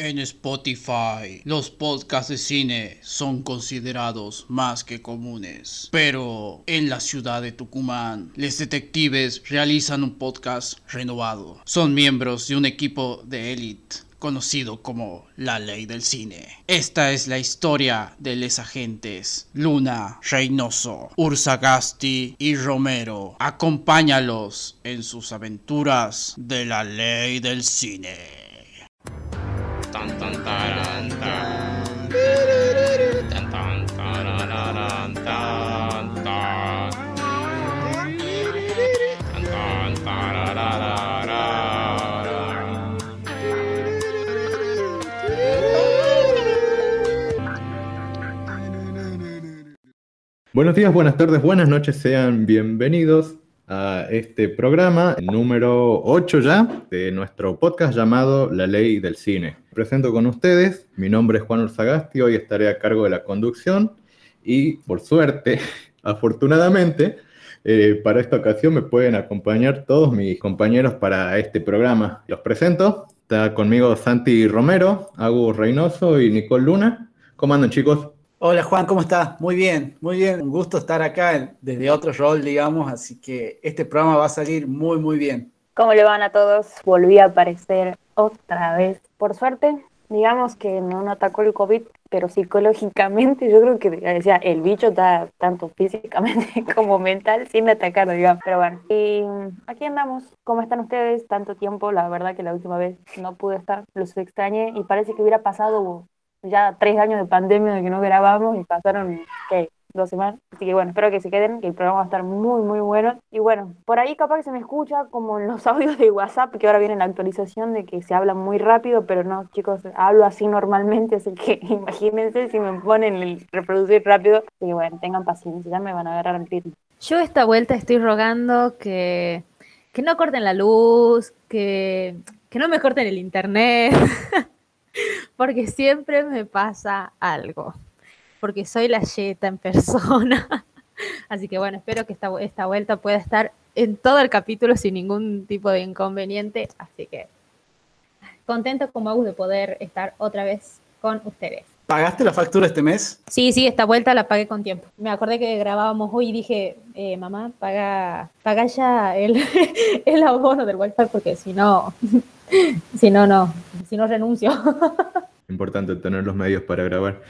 En Spotify, los podcasts de cine son considerados más que comunes. Pero en la ciudad de Tucumán, los detectives realizan un podcast renovado. Son miembros de un equipo de élite conocido como la ley del cine. Esta es la historia de los agentes Luna, Reynoso, Ursagasti y Romero. Acompáñalos en sus aventuras de la ley del cine. Buenos días, buenas tardes, buenas noches, sean bienvenidos a este programa número 8 ya de nuestro podcast llamado La Ley del Cine. presento con ustedes, mi nombre es Juan Urzagasti, hoy estaré a cargo de la conducción y por suerte, afortunadamente, eh, para esta ocasión me pueden acompañar todos mis compañeros para este programa. Los presento, está conmigo Santi Romero, Agus Reynoso y Nicole Luna. ¿Cómo andan chicos? Hola Juan, ¿cómo estás? Muy bien, muy bien. Un gusto estar acá desde otro rol, digamos, así que este programa va a salir muy, muy bien. ¿Cómo le van a todos? Volví a aparecer otra vez. Por suerte, digamos que no nos atacó el COVID, pero psicológicamente yo creo que decía, el bicho está tanto físicamente como mental sin atacar, digamos. Pero bueno, y aquí andamos. ¿Cómo están ustedes? Tanto tiempo, la verdad que la última vez no pude estar, los extrañé y parece que hubiera pasado ya tres años de pandemia de que no grabamos y pasaron, ¿qué? Dos semanas. Así que bueno, espero que se queden, que el programa va a estar muy, muy bueno. Y bueno, por ahí capaz que se me escucha como en los audios de WhatsApp, que ahora viene la actualización de que se habla muy rápido, pero no, chicos, hablo así normalmente, así que imagínense si me ponen el reproducir rápido. Así que bueno, tengan paciencia, ya me van a agarrar el ritmo. Yo esta vuelta estoy rogando que, que no corten la luz, que, que no me corten el internet. porque siempre me pasa algo, porque soy la Yeta en persona. Así que bueno, espero que esta, esta vuelta pueda estar en todo el capítulo sin ningún tipo de inconveniente. Así que contento como hago de poder estar otra vez con ustedes. ¿Pagaste la factura este mes? Sí, sí, esta vuelta la pagué con tiempo. Me acordé que grabábamos hoy y dije, eh, mamá, paga, paga ya el, el abono del wifi porque si no, si no, no, si no renuncio. Importante tener los medios para grabar.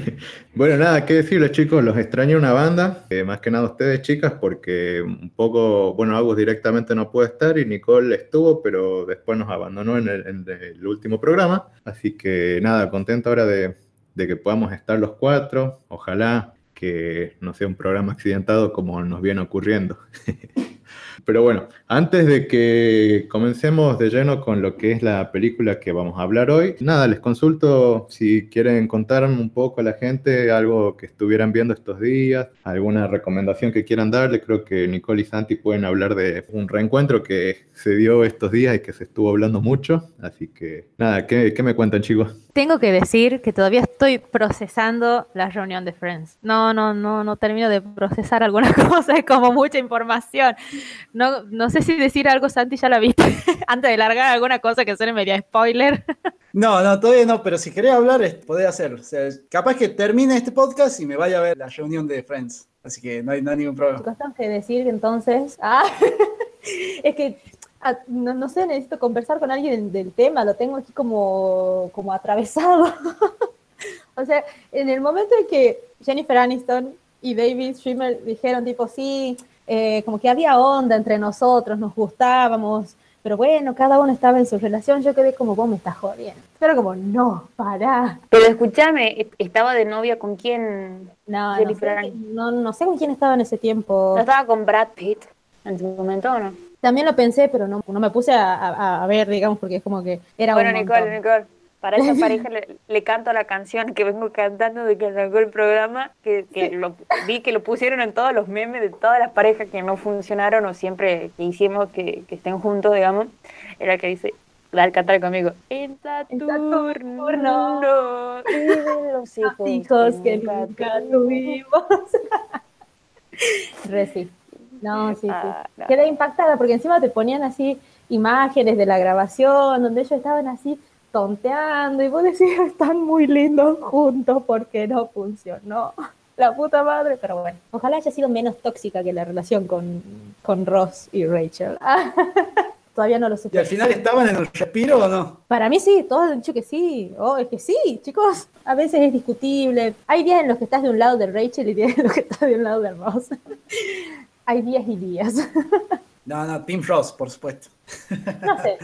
bueno, nada, qué decirles chicos, los extraño una banda, eh, más que nada ustedes chicas, porque un poco, bueno, Agus directamente no puede estar y Nicole estuvo, pero después nos abandonó en el, último programa. Así que nada, contento ahora de, de que podamos estar los cuatro. Ojalá que no sea un programa accidentado como nos viene ocurriendo. Pero bueno, antes de que comencemos de lleno con lo que es la película que vamos a hablar hoy, nada, les consulto si quieren contarme un poco a la gente algo que estuvieran viendo estos días, alguna recomendación que quieran darle. Creo que Nicole y Santi pueden hablar de un reencuentro que se dio estos días y que se estuvo hablando mucho. Así que nada, ¿qué, qué me cuentan chicos? Tengo que decir que todavía estoy procesando la reunión de Friends. No, no, no, no termino de procesar alguna cosa, es como mucha información. No, no sé si decir algo, Santi, ya la viste, antes de largar alguna cosa que suene media spoiler. No, no, todavía no, pero si querés hablar, podés hacer. O sea, capaz que termine este podcast y me vaya a ver la reunión de Friends. Así que no hay, ningún problema. Tengo que decir entonces, ah, es que Ah, no, sé, necesito conversar con alguien del, tema, lo tengo aquí como, como atravesado. o sea, en el momento en que Jennifer Aniston y David Schwimmer dijeron tipo, sí, eh, como que había onda entre nosotros, nos gustábamos, pero bueno, cada uno estaba en su relación, yo quedé como, vos me estás jodiendo. Pero como, no, pará. Pero escúchame, ¿estaba de novia con quién? No, no, no, no sé con quién estaba en ese tiempo. ¿No estaba con Brad Pitt en su momento o no? También lo pensé, pero no, no me puse a, ver, digamos, porque es como que era Bueno, Nicole, Nicole, para esa pareja le, canto la canción que vengo cantando de que arrancó el programa, que, lo, vi que lo pusieron en todos los memes de todas las parejas que no funcionaron o siempre que hicimos que, estén juntos, digamos, era que dice, al cantar conmigo, en Saturno, no, los hijos, que nunca tuvimos. Reci. No, sí, sí. Ah, Quedé impactada porque encima te ponían así imágenes de la grabación donde ellos estaban así tonteando y vos decís, están muy lindos juntos porque no funcionó. La puta madre, pero bueno, ojalá haya sido menos tóxica que la relación con, con Ross y Rachel. Todavía no lo sé. ¿Y al final estaban en el respiro o no? Para mí sí, todos han dicho que sí. Oh, es que sí, chicos. A veces es discutible. Hay días en los que estás de un lado de Rachel y días en los que estás de un lado de Ross. Hay días y días. No, no, Team Ross, por supuesto. No sé.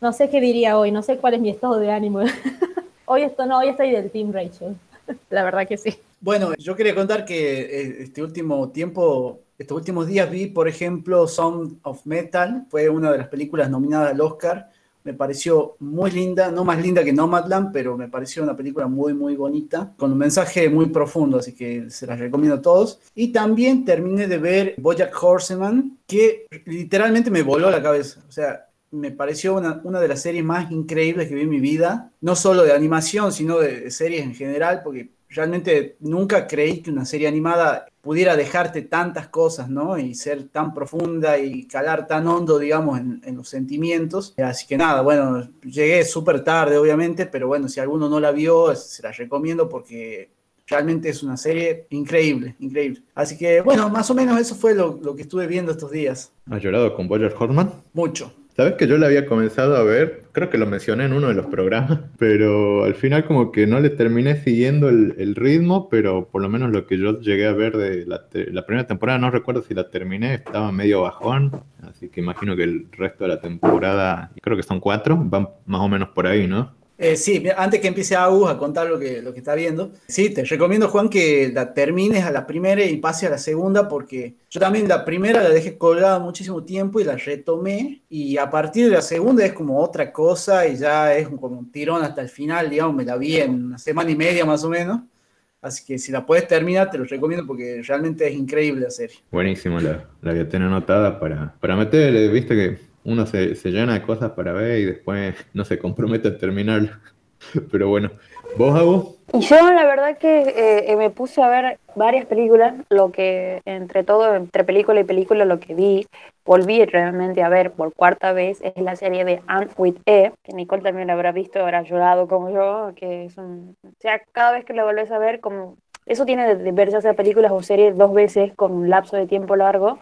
No sé qué diría hoy. No sé cuál es mi estado de ánimo. Hoy esto no, hoy estoy del Team Rachel. La verdad que sí. Bueno, yo quería contar que eh, este último tiempo, estos últimos días vi, por ejemplo, Sound of Metal, fue una de las películas nominadas al Oscar. Me pareció muy linda, no más linda que Nomadland, pero me pareció una película muy, muy bonita, con un mensaje muy profundo, así que se las recomiendo a todos. Y también terminé de ver Bojack Horseman, que literalmente me voló la cabeza. O sea, me pareció una, una, de las series más increíbles que vi en mi vida, no solo de animación, sino de, de series en general, porque realmente nunca creí que una serie animada pudiera dejarte tantas cosas, ¿no? Y ser tan profunda y calar tan hondo, digamos, en, en los sentimientos. Así que nada, bueno, llegué súper tarde, obviamente, pero bueno, si alguno no la vio, se la recomiendo porque realmente es una serie increíble, increíble. Así que bueno, más o menos eso fue lo, lo que estuve viendo estos días. ¿Has llorado con Boyer Horman? Mucho. Sabes que yo la había comenzado a ver, creo que lo mencioné en uno de los programas, pero al final como que no le terminé siguiendo el, ritmo, pero por lo menos lo que yo llegué a ver de la, primera temporada, no recuerdo si la terminé, estaba medio bajón, así que imagino que el resto de la temporada, creo que son cuatro, van más o menos por ahí, ¿no? Eh, sí, antes que empiece Agus a contar lo que, lo que está viendo, sí, te recomiendo, Juan, que la termines a la primera y pase a la segunda, porque yo también la primera la dejé colgada muchísimo tiempo y la retomé, y a partir de la segunda es como otra cosa y ya es como un tirón hasta el final, digamos, me la vi en una semana y media más o menos. Así que si la puedes terminar, te lo recomiendo porque realmente es increíble la serie. Buenísimo, la, la a tener anotada para, para meter, viste que uno se, se, llena de cosas para ver y después no se compromete a terminarlo. Pero bueno, ¿vos, Abu? Yo la verdad que eh, me puse a ver varias películas, lo que entre todo, entre película y película, lo que vi, volví realmente a ver por cuarta vez, es la serie de Ant with E, que Nicole también la habrá visto, habrá llorado como yo, que es un... O sea, cada vez que la volvés a ver, como... Eso tiene de verse hacer películas o series dos veces con un lapso de tiempo largo,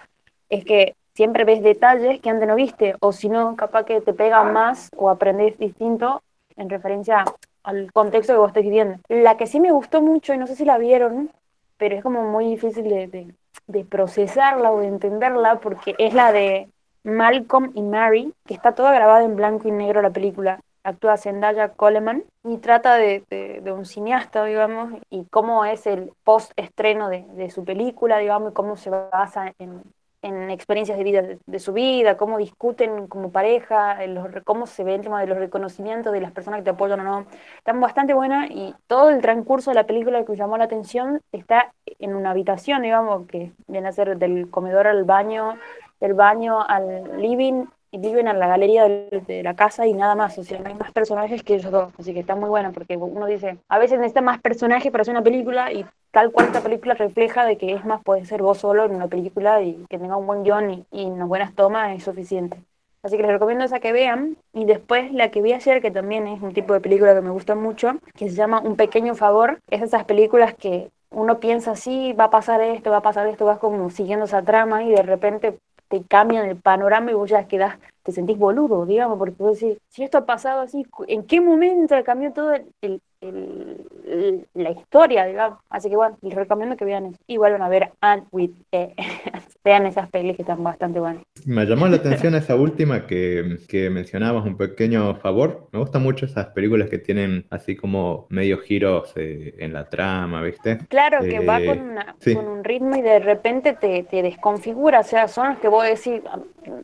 es que siempre ves detalles que antes no viste, o si no, capaz que te pega más o aprendes distinto en referencia al contexto que vos estés viviendo. La que sí me gustó mucho, y no sé si la vieron, pero es como muy difícil de, de, de procesarla o de entenderla, porque es la de Malcolm y Mary, que está toda grabada en blanco y negro la película. Actúa Zendaya Coleman y trata de, de, de, un cineasta, digamos, y cómo es el post-estreno de, de, su película, digamos, y cómo se basa en, en experiencias de vida de, su vida, cómo discuten como pareja, los, cómo se ve el tema de los reconocimientos de las personas que te apoyan o no. Están bastante buenas y todo el transcurso de la película que llamó la atención está en una habitación, digamos, que viene a ser del comedor al baño, del baño al living viven en la galería de, la casa y nada más, o sea, no hay más personajes que ellos dos, así que está muy buena porque uno dice, a veces necesita más personajes para hacer una película y tal cual esta película refleja de que es más, puede ser vos solo en una película y que tenga un buen guion y, y unas buenas tomas es suficiente. Así que les recomiendo esa que vean. Y después la que vi ayer, que también es un tipo de película que me gusta mucho, que se llama Un pequeño favor. Es esas películas que uno piensa, así va a pasar esto, va a pasar esto, vas como siguiendo esa trama y de repente cambian el panorama y vos ya quedás, te sentís boludo, digamos, porque vos decís, si esto ha pasado así, ¿en qué momento cambió todo el, el, la historia, digamos? Así que bueno, les recomiendo que vean. Y vuelvan a ver Ant with e. Vean esas pelis que están bastante buenas. Me llamó la atención esa última que, que, mencionabas, un pequeño favor. Me gustan mucho esas películas que tienen así como medio giros eh, en la trama, ¿viste? Claro, que eh, va con, una, sí. con, un ritmo y de repente te, te, desconfigura. O sea, son los que vos decís,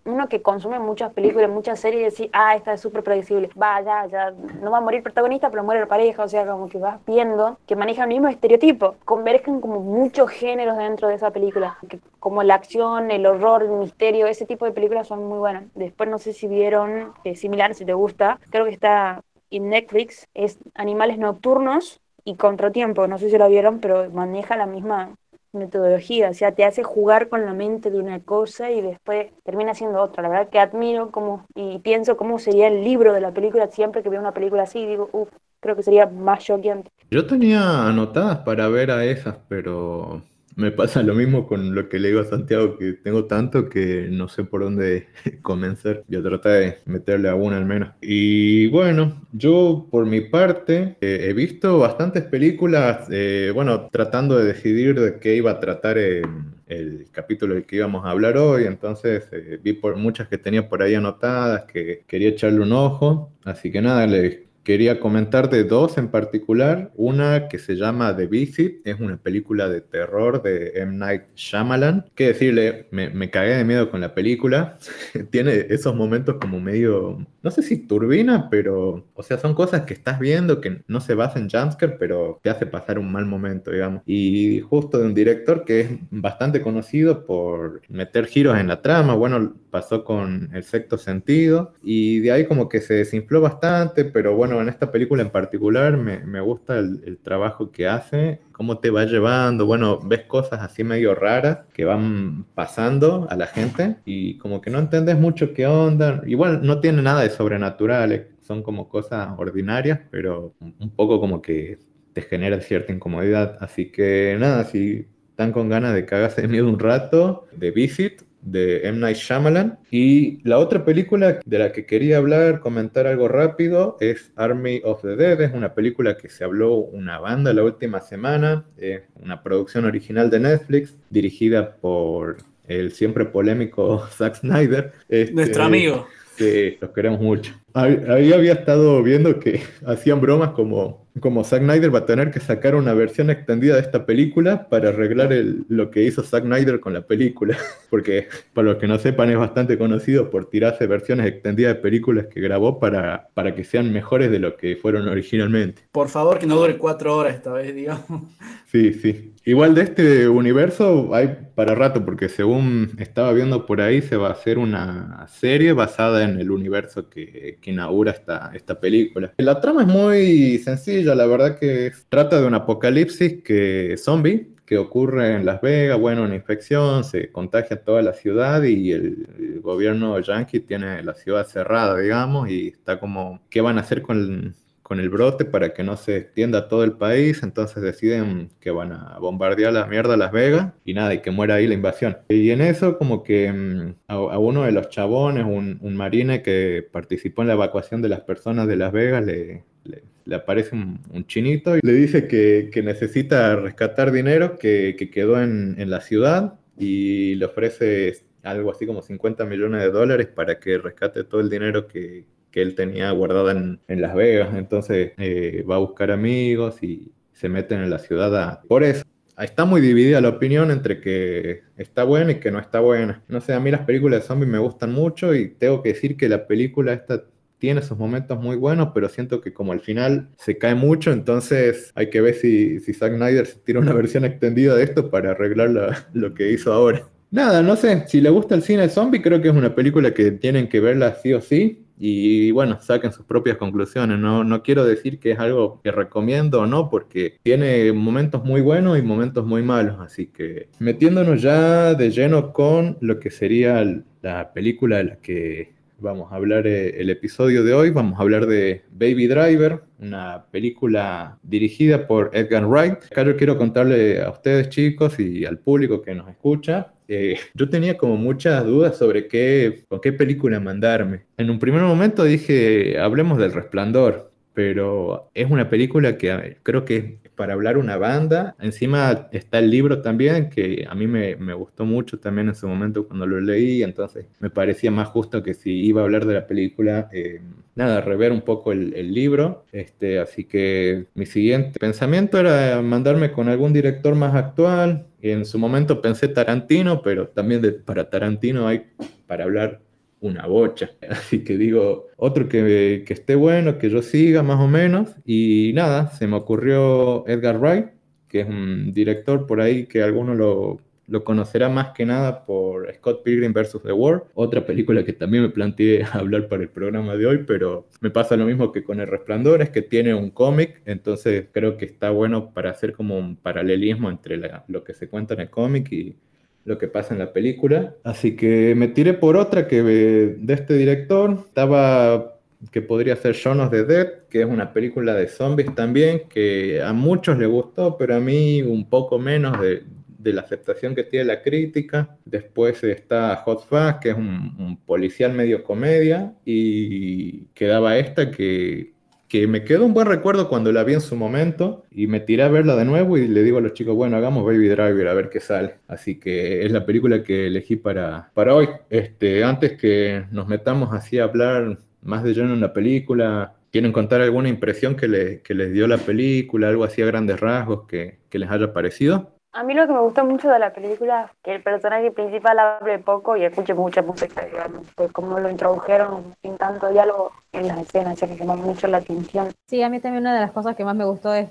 uno que consume muchas películas, muchas series, y decís, ah, esta es súper predecible. Va, ya, ya, no va a morir el protagonista, pero muere la pareja. O sea, como que vas viendo que maneja el mismo estereotipo. Convergen como muchos géneros dentro de esa película. Como la acción, el horror, el misterio, ese tipo de películas son muy buenas. Después no sé si vieron, eh, similar si te gusta, creo que está en Netflix, es Animales Nocturnos y Contratiempo, no sé si la vieron, pero maneja la misma metodología, o sea, te hace jugar con la mente de una cosa y después termina siendo otra. La verdad que admiro como y pienso cómo sería el libro de la película siempre que veo una película así, digo, uff, creo que sería más choqueante. Yo tenía anotadas para ver a esas, pero me pasa lo mismo con lo que le digo a Santiago, que tengo tanto que no sé por dónde comenzar. Yo traté de meterle a una al menos. Y bueno, yo por mi parte eh, he visto bastantes películas, eh, bueno, tratando de decidir de qué iba a tratar el capítulo del que íbamos a hablar hoy. Entonces eh, vi por muchas que tenía por ahí anotadas, que quería echarle un ojo. Así que nada, le Quería comentar de dos en particular. Una que se llama The Visit, es una película de terror de M. Night Shyamalan. Qué decirle, me, me cagué de miedo con la película. Tiene esos momentos como medio, no sé si turbina, pero, o sea, son cosas que estás viendo que no se basan en jumpscare, pero te hace pasar un mal momento, digamos. Y justo de un director que es bastante conocido por meter giros en la trama. Bueno, pasó con El sexto sentido y de ahí como que se desinfló bastante, pero bueno, en esta película en particular me, gusta el, trabajo que hace, cómo te va llevando, bueno, ves cosas así medio raras que van pasando a la gente y como que no entendés mucho qué onda, igual no tiene nada de sobrenatural, son como cosas ordinarias, pero un poco como que te genera cierta incomodidad, así que nada, si están con ganas de cagarse de miedo un rato, de Visit, de M. Night Shyamalan. Y la otra película de la que quería hablar, comentar algo rápido, es Army of the Dead. Es una película que se habló una banda la última semana, es una producción original de Netflix, dirigida por el siempre polémico Zack Snyder. Nuestro este, amigo. Sí, los queremos mucho. Ahí había estado viendo que hacían bromas como, como Zack Snyder va a tener que sacar una versión extendida de esta película para arreglar lo que hizo Zack Snyder con la película. Porque, para los que no sepan, es bastante conocido por tirarse versiones extendidas de películas que grabó para, para que sean mejores de lo que fueron originalmente. Por favor, que no dure cuatro horas esta vez, digamos. Sí, sí. Igual de este universo hay para rato, porque según estaba viendo por ahí, se va a hacer una serie basada en el universo que que inaugura esta, esta película. La trama es muy sencilla, la verdad que trata de un apocalipsis que zombie que ocurre en Las Vegas, bueno, una infección, se contagia toda la ciudad y el, el, gobierno yankee tiene la ciudad cerrada, digamos, y está como, ¿qué van a hacer con, con el brote para que no se extienda a todo el país, entonces deciden que van a bombardear la mierda a Las Vegas y nada, y que muera ahí la invasión. Y en eso como que mm, a, uno de los chabones, un, marine que participó en la evacuación de las personas de Las Vegas, le, le, aparece un, chinito y le dice que, que necesita rescatar dinero que, que quedó en, en la ciudad y le ofrece algo así como 50 millones de dólares para que rescate todo el dinero que, que él tenía guardada en, Las Vegas. Entonces eh, va a buscar amigos y se meten en la ciudad. Por eso, está muy dividida la opinión entre que está buena y que no está buena. No sé, a mí las películas de zombies me gustan mucho y tengo que decir que la película esta tiene sus momentos muy buenos, pero siento que como al final se cae mucho, entonces hay que ver si, si Zack Snyder se tira una versión extendida de esto para arreglar lo que hizo ahora. Nada, no sé, si le gusta el cine zombie, creo que es una película que tienen que verla sí o sí y bueno, saquen sus propias conclusiones. No, no quiero decir que es algo que recomiendo o no, porque tiene momentos muy buenos y momentos muy malos. Así que metiéndonos ya de lleno con lo que sería la película de la que vamos a hablar eh, el episodio de hoy. Vamos a hablar de Baby Driver, una película dirigida por Edgar Wright. Acá quiero contarle a ustedes chicos y al público que nos escucha eh, yo tenía como muchas dudas sobre qué, con qué película mandarme. En un primer momento dije, hablemos del resplandor, pero es una película que creo que es para hablar una banda. Encima está el libro también, que a mí me, me, gustó mucho también en su momento cuando lo leí, entonces me parecía más justo que si iba a hablar de la película, eh, nada, rever un poco el, el, libro. Este, así que mi siguiente pensamiento era mandarme con algún director más actual, en su momento pensé Tarantino, pero también para Tarantino hay para hablar una bocha. Así que digo, otro que, que, esté bueno, que yo siga más o menos. Y nada, se me ocurrió Edgar Wright, que es un director por ahí que algunos lo, lo conocerá más que nada por Scott Pilgrim vs. The World, otra película que también me planteé hablar para el programa de hoy, pero me pasa lo mismo que con El Resplandor, es que tiene un cómic, entonces creo que está bueno para hacer como un paralelismo entre lo que se cuenta en el cómic y lo que pasa en la película. Así que me tiré por otra que de este director, estaba que podría ser Shaun of the Dead, que es una película de zombies también, que a muchos les gustó, pero a mí un poco menos de, la aceptación que tiene la crítica. Después está Hot Fuzz, que es un, policial medio comedia, y quedaba esta que, que me quedó un buen recuerdo cuando la vi en su momento, y me tiré a verla de nuevo y le digo a los chicos, bueno, hagamos Baby Driver a ver qué sale. Así que es la película que elegí para, para hoy. Este, antes que nos metamos así a hablar más de lleno en la película? ¿Quieren contar alguna impresión que, le, que les dio la película, algo así a grandes rasgos que, que les haya parecido? A mí lo que me gustó mucho de la película es que el personaje principal hable poco y escuche mucha música, digamos, como lo introdujeron sin tanto diálogo en las escenas, ya que llamó mucho la atención. Sí, a mí también una de las cosas que más me gustó es,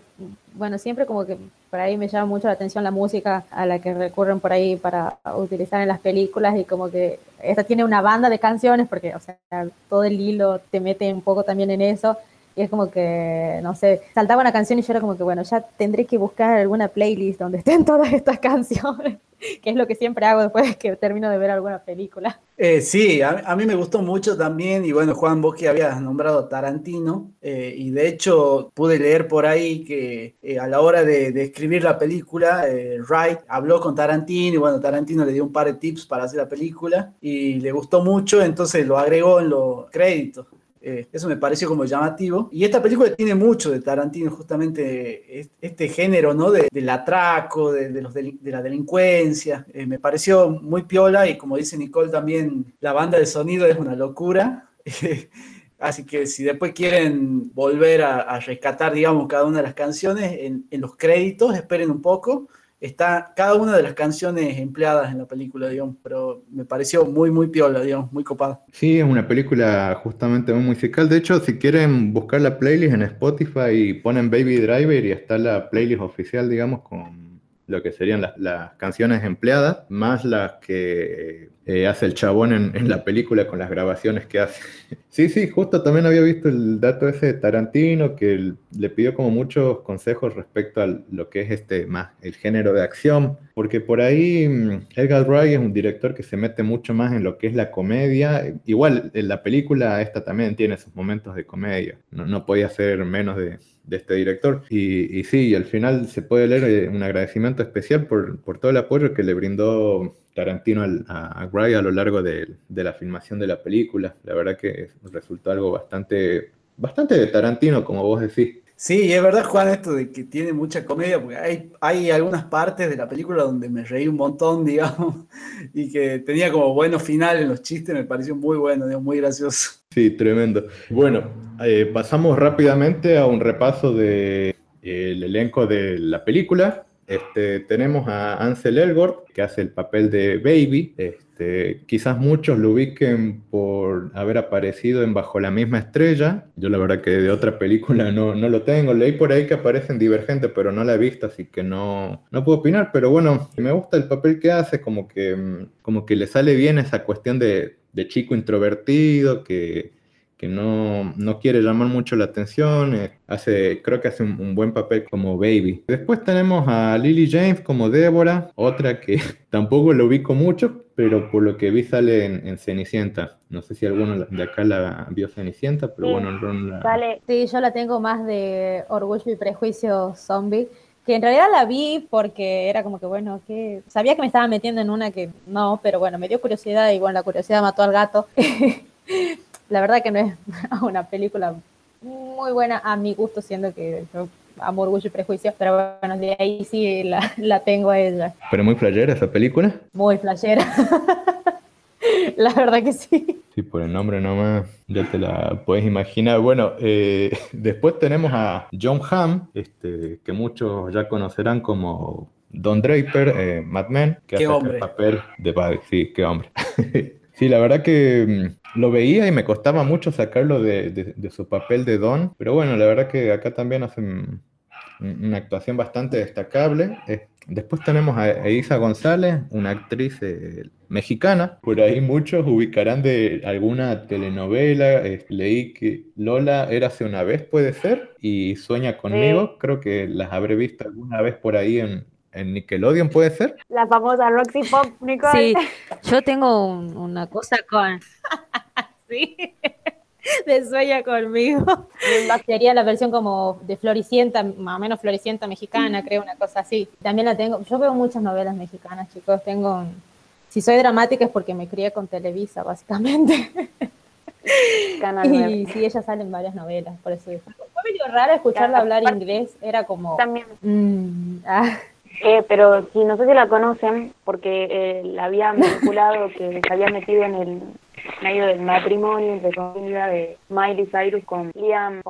bueno, siempre como que por ahí me llama mucho la atención la música a la que recurren por ahí para utilizar en las películas y como que esta tiene una banda de canciones porque, o sea, todo el hilo te mete un poco también en eso y es como que, no sé, saltaba una canción y yo era como que, bueno, ya tendré que buscar alguna playlist donde estén todas estas canciones, que es lo que siempre hago después de que termino de ver alguna película. Eh, sí, a, mí me gustó mucho también, y bueno, Juan, vos que habías nombrado Tarantino, eh, y de hecho pude leer por ahí que eh, a la hora de, de escribir la película, Wright habló con Tarantino, y bueno, Tarantino le dio un par de tips para hacer la película, y le gustó mucho, entonces lo agregó en los créditos. Eh, eso me pareció como llamativo. Y esta película tiene mucho de Tarantino, justamente este género, ¿no? del atraco, de, los de la delincuencia. Eh, me pareció muy piola y como dice Nicole también, la banda de sonido es una locura. Así que si después quieren volver a, rescatar, digamos, cada una de las canciones en, en los créditos, esperen un poco está cada una de las canciones empleadas en la película, digamos, pero me pareció muy, muy piola, digamos, muy copada. Sí, es una película justamente muy musical. De hecho, si quieren buscar la playlist en Spotify, ponen Baby Driver y está la playlist oficial, digamos, con lo que serían las, canciones empleadas, más las que eh, hace el chabón en, la película con las grabaciones que hace. sí, sí, justo también había visto el dato ese de Tarantino, que le pidió como muchos consejos respecto a lo que es este más el género de acción, porque por ahí mm, Edgar Wright es un director que se mete mucho más en lo que es la comedia. Igual en la película esta también tiene sus momentos de comedia, no, no podía ser menos de de este director. Y, y, sí, al final se puede leer eh, un agradecimiento especial por, todo el apoyo que le brindó Tarantino a, a Gray a lo largo de, la filmación de la película. La verdad que resultó algo bastante, bastante de Tarantino, como vos decís. Sí, es verdad, Juan, esto de que tiene mucha comedia, porque hay, hay algunas partes de la película donde me reí un montón, digamos, y que tenía como buenos finales en los chistes, me pareció muy bueno, muy gracioso. Sí, tremendo. Bueno, eh, pasamos rápidamente a un repaso del de, el elenco de la película. Este, tenemos a Ansel Elgort, que hace el papel de Baby. Este, quizás muchos lo ubiquen por haber aparecido en Bajo la misma estrella. Yo la verdad que de otra película no, no lo tengo. Leí por ahí que aparece en Divergente, pero no la he visto, así que no, no puedo opinar. Pero bueno, me gusta el papel que hace, como que, como que le sale bien esa cuestión de, de chico introvertido, que que no, no, quiere llamar mucho la atención, eh, hace, creo que hace un, buen papel como Baby. Después tenemos a Lily James como Débora, otra que tampoco lo ubico mucho, pero por lo que vi sale en, Cenicienta. No sé si alguno de acá la vio Cenicienta, pero bueno, Ron la... Sí, yo la tengo más de Orgullo y Prejuicio Zombie que en realidad la vi porque era como que, bueno, que sabía que me estaba metiendo en una que no, pero bueno, me dio curiosidad y bueno, la curiosidad mató al gato. la verdad que no es una película muy buena a mi gusto, siendo que yo amo Orgullo y Prejuicio, pero bueno, de ahí sí la, tengo a ella. ¿Pero muy playera esa película? Muy playera. la verdad que sí. Sí, por el nombre nomás ya te la puedes imaginar. Bueno, eh, después tenemos a John Hamm, este, que muchos ya conocerán como Don Draper, eh, Mad Men, que hace el papel de Buddy. Sí, qué hombre. Sí, la verdad que mm, lo veía y me costaba mucho sacarlo de, su papel de Don, pero bueno, la verdad que acá también hacen, una actuación bastante destacable. Después tenemos a Isa González, una actriz eh, mexicana. Por ahí muchos ubicarán de alguna telenovela. leí que Lola era hace una vez, puede ser, y Sueña conmigo. Creo que las habré visto alguna vez por ahí en, en Nickelodeon, ¿puede ser? La famosa Roxy Pop, Nicole. Sí, yo tengo una cosa con... sí de Sueña conmigo. Sería la versión como de Floricienta, más o menos Floricienta mexicana, creo, una cosa así. También la tengo, yo veo muchas novelas mexicanas, chicos, tengo, si soy dramática es porque me crié con Televisa, básicamente. y sí, ella sale en varias novelas, por eso fue medio raro escucharla hablar inglés, era como... También. Mm, ah. eh, pero si no sé si la conocen, porque eh, la había vinculado, que se había metido en el medio del matrimonio entre comillas de Miley Cyrus con Liam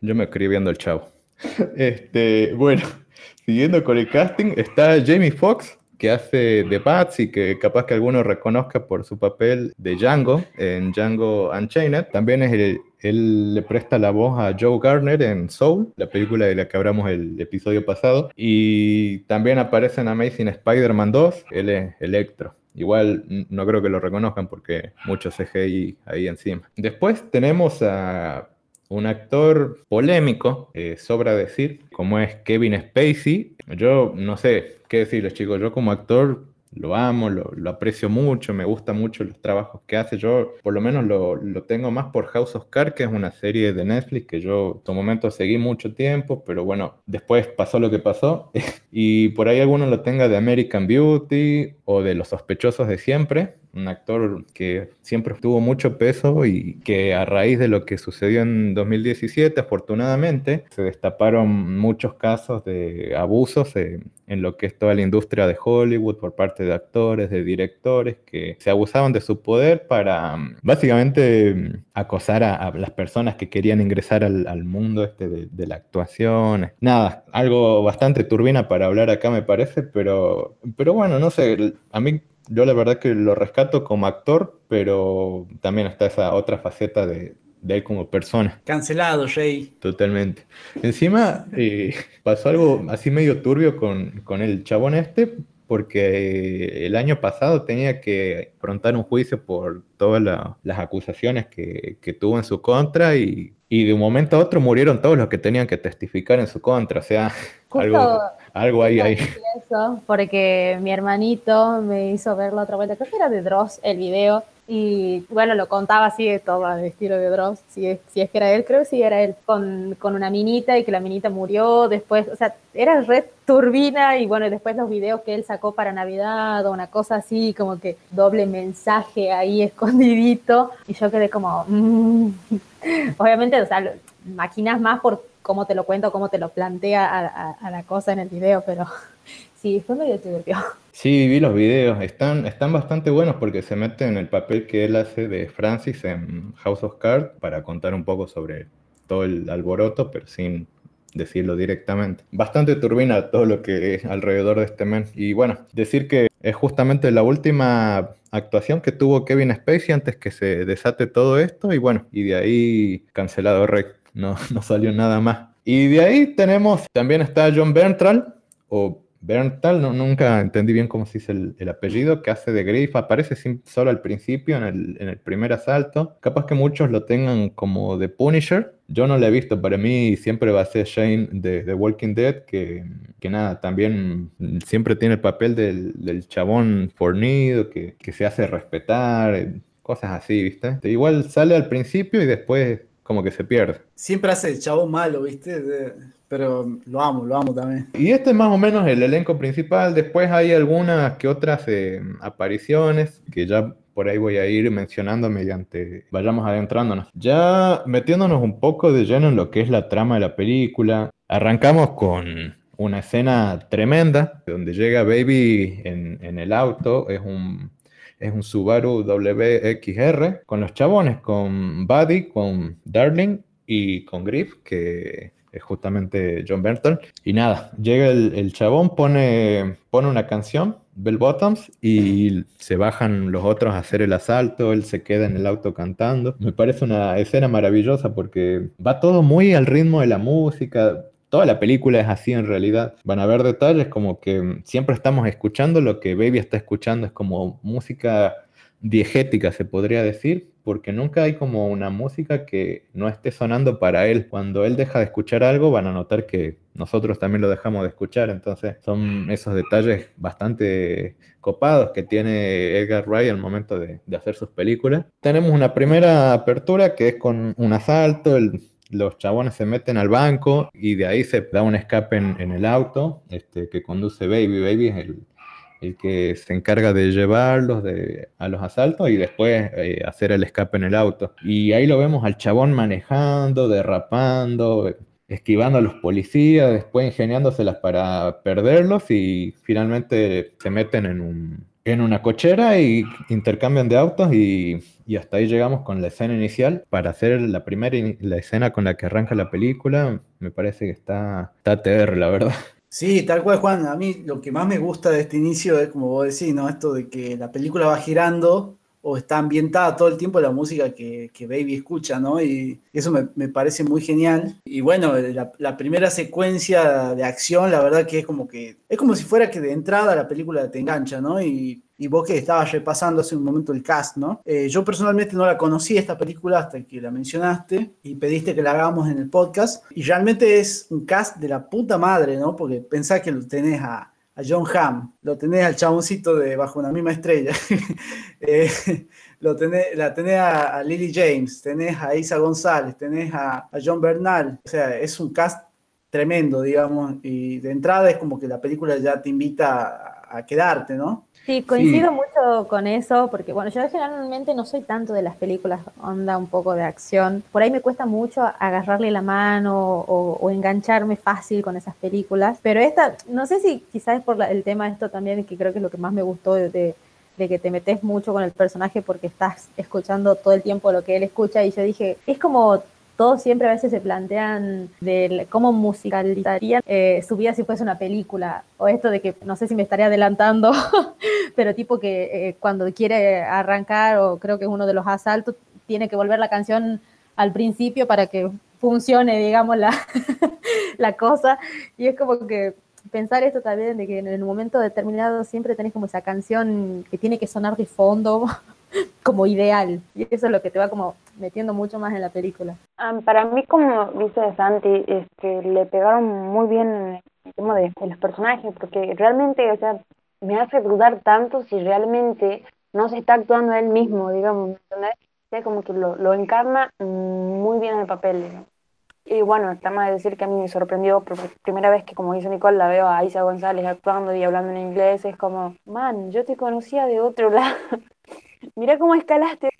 Yo me escribí viendo el chavo. Este, bueno, siguiendo con el casting, está Jamie Foxx, que hace de Patsy, que capaz que alguno reconozca por su papel de Django en Django Unchained. También es el, él le presta la voz a Joe Garner en Soul, la película de la que hablamos el episodio pasado. Y también aparece en Amazing Spider-Man 2, él es Electro. Igual no creo que lo reconozcan porque mucho CGI ahí encima. Después tenemos a un actor polémico, eh, sobra decir, como es Kevin Spacey. Yo no sé qué decirles chicos, yo como actor lo amo, lo, aprecio mucho, me gusta mucho los trabajos que hace. Yo por lo menos lo, tengo más por House of Cards, que es una serie de Netflix que yo en su momento seguí mucho tiempo, pero bueno, después pasó lo que pasó. y por ahí alguno lo tenga de American Beauty o de Los sospechosos de siempre un actor que siempre tuvo mucho peso y que a raíz de lo que sucedió en 2017, afortunadamente, se destaparon muchos casos de abusos en, lo que es toda la industria de Hollywood por parte de actores, de directores, que se abusaban de su poder para básicamente acosar a, las personas que querían ingresar al, mundo este de, de, la actuación. Nada, algo bastante turbina para hablar acá me parece, pero, pero bueno, no sé, a mí yo la verdad que lo rescato como actor, pero también está esa otra faceta de, él como persona. Cancelado, Jay. Totalmente. Encima eh, pasó algo así medio turbio con, con el chabón este, porque el año pasado tenía que afrontar un juicio por todas las acusaciones que, que, tuvo en su contra y, y, de un momento a otro murieron todos los que tenían que testificar en su contra. O sea, algo, algo ahí, ahí. Eso, porque mi hermanito me hizo ver la otra vuelta, creo que era de Dross el video, y bueno, lo contaba así de todo, el estilo de Dross, si es, si es que era él, creo que sí era él, con, con, una minita y que la minita murió después, o sea, era red turbina y bueno, después los videos que él sacó para Navidad o una cosa así, como que doble mensaje ahí escondidito, y yo quedé como, mm". obviamente, o sea, maquinas más por cómo te lo cuento, cómo te lo plantea a, la cosa en el video, pero sí, fue medio turbio. Sí, vi los videos, están, están bastante buenos porque se mete en el papel que él hace de Francis en House of Cards para contar un poco sobre todo el alboroto, pero sin decirlo directamente. Bastante turbina todo lo que es alrededor de este men. Y bueno, decir que es justamente la última actuación que tuvo Kevin Spacey antes que se desate todo esto y bueno, y de ahí cancelado Rec no, no salió nada más. Y de ahí tenemos, también está John Berntal, o Berntal, no, nunca entendí bien cómo se dice el, apellido, que hace de Griff, aparece solo al principio, en el, en el, primer asalto. Capaz que muchos lo tengan como de Punisher. Yo no lo he visto, para mí siempre va a ser Shane de, The Walking Dead, que, que, nada, también siempre tiene el papel del, del chabón fornido, que, que se hace respetar, cosas así, ¿viste? Igual sale al principio y después como que se pierde. Siempre hace el chavo malo, ¿viste? pero lo amo, lo amo también. Y este es más o menos el elenco principal. Después hay algunas que otras eh, apariciones que ya por ahí voy a ir mencionando mediante vayamos adentrándonos. Ya metiéndonos un poco de lleno en lo que es la trama de la película, arrancamos con una escena tremenda donde llega Baby en, en el auto, es un es un Subaru WXR con los chabones, con Buddy, con Darling y con Griff, que es justamente John Burton. Y nada, llega el, chabón, pone, pone una canción, Bell Bottoms, y se bajan los otros a hacer el asalto, él se queda en el auto cantando. Me parece una escena maravillosa porque va todo muy al ritmo de la música, toda la película es así en realidad. Van a ver detalles como que siempre estamos escuchando lo que Baby está escuchando, es como música diegética, se podría decir, porque nunca hay como una música que no esté sonando para él. Cuando él deja de escuchar algo, van a notar que nosotros también lo dejamos de escuchar. Entonces, son esos detalles bastante copados que tiene Edgar Wright al momento de, hacer sus películas. Tenemos una primera apertura que es con un asalto, los chabones se meten al banco y de ahí se da un escape en, el auto este, que conduce Baby. Baby es el, el que se encarga de llevarlos de, a los asaltos y después eh, hacer el escape en el auto. Y ahí lo vemos al chabón manejando, derrapando, esquivando a los policías, después ingeniándoselas para perderlos y finalmente se meten en, un, en una cochera y intercambian de autos y, y, hasta ahí llegamos con la escena inicial para hacer la primera la escena con la que arranca la película. Me parece que está, está TR, la verdad. Sí, tal cual, Juan. A mí lo que más me gusta de este inicio es, como vos decís, ¿no? Esto de que la película va girando o está ambientada todo el tiempo la música que, Baby escucha, ¿no? Y eso me, parece muy genial. Y bueno, la, primera secuencia de acción, la verdad que es como que, es como si fuera que de entrada la película te engancha, ¿no? Y y vos que estabas repasando hace un momento el cast, ¿no? Eh, yo personalmente no la conocí esta película hasta que la mencionaste y pediste que la hagamos en el podcast. Y realmente es un cast de la puta madre, ¿no? Porque pensás que lo tenés a, John Hamm, lo tenés al chaboncito de Bajo una misma estrella, eh, lo tenés, la tenés a, Lily James, tenés a Isa González, tenés a, John Bernal. O sea, es un cast tremendo, digamos, y de entrada es como que la película ya te invita a quedarte, ¿no? Sí, coincido mucho con eso, porque bueno, yo generalmente no soy tanto de las películas onda un poco de acción. Por ahí me cuesta mucho agarrarle la mano o, engancharme fácil con esas películas. Pero esta, no sé si quizás es por el tema de esto también, que creo que es lo que más me gustó de, de que te metes mucho con el personaje porque estás escuchando todo el tiempo lo que él escucha. Y yo dije, es como todos siempre a veces se plantean cómo musicalizarían eh, su vida si fuese una película, o esto de que no sé si me estaría adelantando, pero tipo que eh, cuando quiere arrancar, o creo que es uno de los asaltos, tiene que volver la canción al principio para que funcione, digamos, la, la cosa, y es como que pensar esto también, de que en un momento determinado siempre tenés como esa canción que tiene que sonar de fondo como ideal. Y eso es lo que te va como metiendo mucho más en la película. Ah, para mí, como dice Santi, este, le pegaron muy bien en el tema de, los personajes, porque realmente, o sea, me hace dudar tanto si realmente no se está actuando él mismo, digamos, ¿entendés? Como que lo, lo encarna muy bien en el papel, Y bueno, está más de decir que a mí me sorprendió, por primera vez que, como dice Nicole, la veo a Isa González actuando y hablando en inglés, es como, man, yo te conocía de otro lado mira cómo escalaste.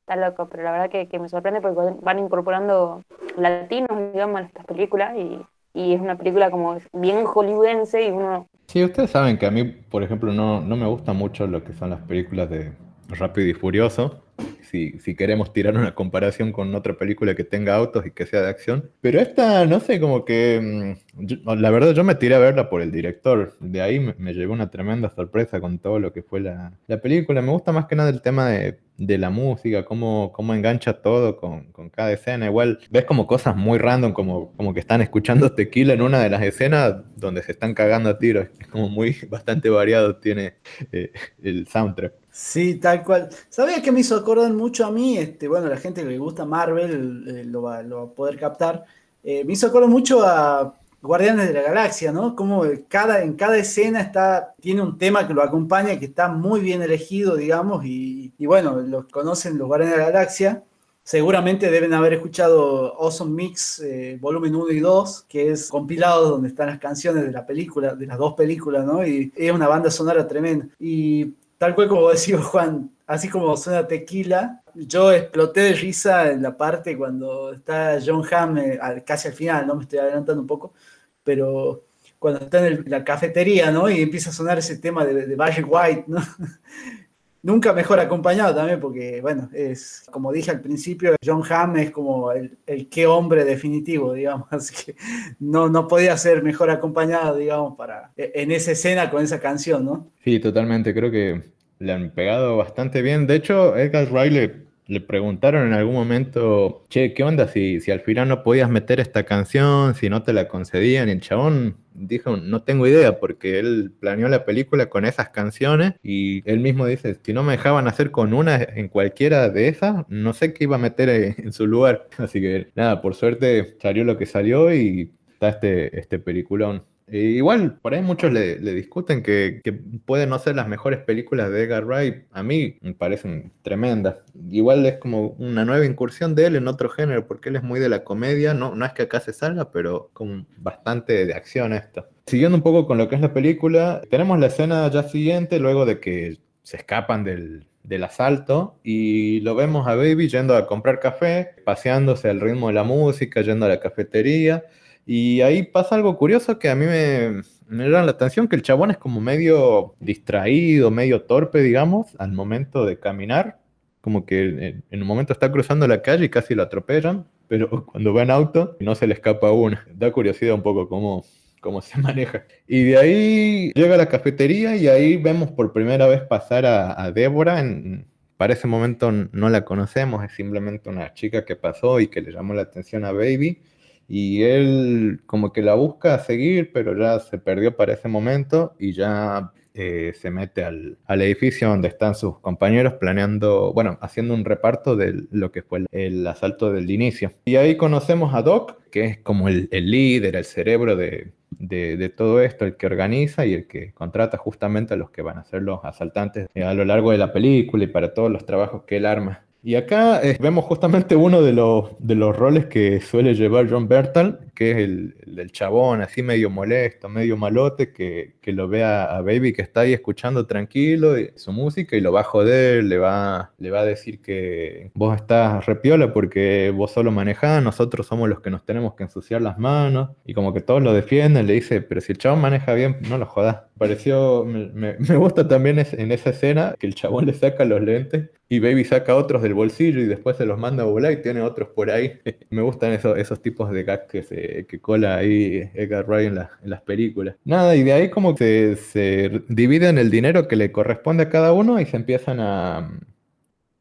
Está loco, pero la verdad que, me sorprende porque van incorporando latinos, digamos, a estas películas y, y es una película como bien hollywoodense y uno... Sí, ustedes saben que a mí, por ejemplo, no, no me gusta mucho lo que son las películas de Rápido y Furioso si, queremos tirar una comparación con otra película que tenga autos y que sea de acción. Pero esta, no sé, como que... Mm, la verdad yo me tiré a verla por el director. De ahí me, me llegó una tremenda sorpresa con todo lo que fue la, la película. Me gusta más que nada el tema de, de la música, cómo, cómo engancha todo con, con, cada escena. Igual ves como cosas muy random, como, como que están escuchando tequila en una de las escenas donde se están cagando a tiros. Es como muy bastante variado tiene eh, el soundtrack. Sí, tal cual. ¿Sabía que me hizo acordar mucho a mí? Este, bueno, la gente que le gusta Marvel eh, lo, va, a poder captar. Eh, me hizo acordar mucho a Guardianes de la Galaxia, ¿no? Como cada, en cada escena está, tiene un tema que lo acompaña, que está muy bien elegido, digamos, y, bueno, los conocen los Guardianes de la Galaxia. Seguramente deben haber escuchado Awesome Mix eh, volumen 1 y 2, que es compilado donde están las canciones de la película, de las dos películas, ¿no? Y es una banda sonora tremenda. Y tal cual como decía Juan, así como suena tequila, yo exploté de risa en la parte cuando está John Hamm, eh, casi al final, no me estoy adelantando un poco, pero cuando está en la cafetería, ¿no? Y empieza a sonar ese tema de, de White, ¿no? Nunca mejor acompañado también, porque, bueno, es como dije al principio, John Hamm es como el, el qué hombre definitivo, digamos, así que no, no podía ser mejor acompañado, digamos, para en esa escena con esa canción, ¿no? Sí, totalmente, creo que le han pegado bastante bien. De hecho, Edgar Riley le preguntaron en algún momento, che, ¿qué onda si, si al final no podías meter esta canción, si no te la concedían? Y el chabón dijo, no tengo idea, porque él planeó la película con esas canciones y él mismo dice, si no me dejaban hacer con una en cualquiera de esas, no sé qué iba a meter en, su lugar. Así que nada, por suerte salió lo que salió y está este, este peliculón. E igual, por ahí muchos le, discuten que, pueden no ser las mejores películas de Edgar Wright. A mí me parecen tremendas. Igual es como una nueva incursión de él en otro género, porque él es muy de la comedia. No, no es que acá se salga, pero con bastante de acción esto. Siguiendo un poco con lo que es la película, tenemos la escena ya siguiente, luego de que se escapan del, del asalto y lo vemos a Baby yendo a comprar café, paseándose al ritmo de la música, yendo a la cafetería y ahí pasa algo curioso que a mí me, me la atención, que el chabón es como medio distraído, medio torpe, digamos, al momento de caminar. Como que en, un momento está cruzando la calle y casi lo atropellan, pero cuando va en auto no se le escapa una. Da curiosidad un poco cómo, cómo se maneja. Y de ahí llega a la cafetería y ahí vemos por primera vez pasar a, a Débora. En, para ese momento no la conocemos, es simplemente una chica que pasó y que le llamó la atención a Baby y él como que la busca a seguir, pero ya se perdió para ese momento y ya eh, se mete al, edificio donde están sus compañeros planeando, bueno, haciendo un reparto de lo que fue el, asalto del inicio. Y ahí conocemos a Doc, que es como el, líder, el cerebro de, de, todo esto, el que organiza y el que contrata justamente a los que van a ser los asaltantes a lo largo de la película y para todos los trabajos que él arma. Y acá eh, vemos justamente uno de los, de los roles que suele llevar John Bertal, que es el, chabón, así medio molesto, medio malote, que, que lo ve a, Baby que está ahí escuchando tranquilo su música y lo va a joder, le va, le va a decir que vos estás repiola porque vos solo manejás, nosotros somos los que nos tenemos que ensuciar las manos. Y como que todos lo defienden, le dice, pero si el chabón maneja bien, no lo jodas. Pareció, me, me gusta también en esa escena que el chabón le saca los lentes y Baby saca otros del bolsillo y después se los manda a volar y tiene otros por ahí. Me gustan esos, esos tipos de gags que, se, que cola ahí Edgar Wright en, en, las películas. Nada, y de ahí como que se, dividen el dinero que le corresponde a cada uno y se empiezan a,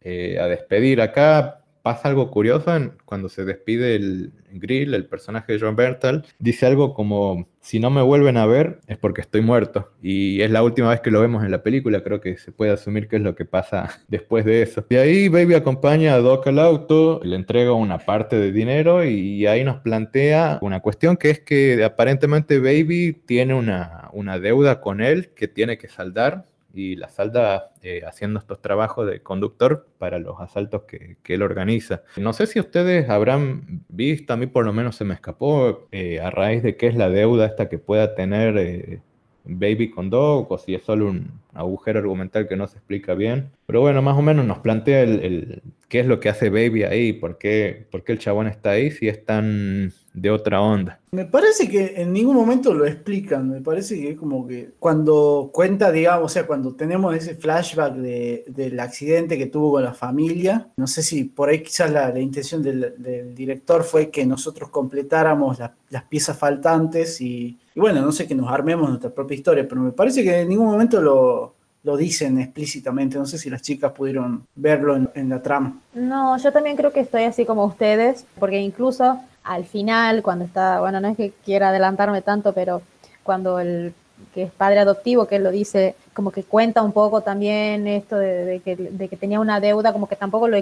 eh, a despedir. Acá pasa algo curioso cuando se despide el Grill, el personaje de John Bertal, dice algo como, si no me vuelven a ver es porque estoy muerto. Y es la última vez que lo vemos en la película, creo que se puede asumir que es lo que pasa después de eso. De ahí Baby acompaña a Doc al auto, le entrega una parte de dinero y ahí nos plantea una cuestión que es que aparentemente Baby tiene una, una deuda con él que tiene que saldar y la salda eh, haciendo estos trabajos de conductor para los asaltos que, él organiza. No sé si ustedes habrán visto, a mí por lo menos se me escapó, eh, a raíz de qué es la deuda esta que pueda tener eh, Baby con Dog o si es solo un agujero argumental que no se explica bien. Pero bueno, más o menos nos plantea el, qué es lo que hace Baby ahí, por qué, por qué el chabón está ahí si es tan de otra onda. Me parece que en ningún momento lo explican, me parece que es como que cuando cuenta, digamos, o sea, cuando tenemos ese flashback del accidente que tuvo con la familia, no sé si por ahí quizás la, intención del, director fue que nosotros completáramos las piezas faltantes y, y, bueno, no sé, que nos armemos nuestra propia historia, pero me parece que en ningún momento lo, lo dicen explícitamente. No sé si las chicas pudieron verlo en, la trama. No, yo también creo que estoy así como ustedes, porque incluso al final, cuando está, bueno, no es que quiera adelantarme tanto, pero cuando el que es padre adoptivo, que lo dice, como que cuenta un poco también esto de, que, tenía una deuda, como que tampoco lo,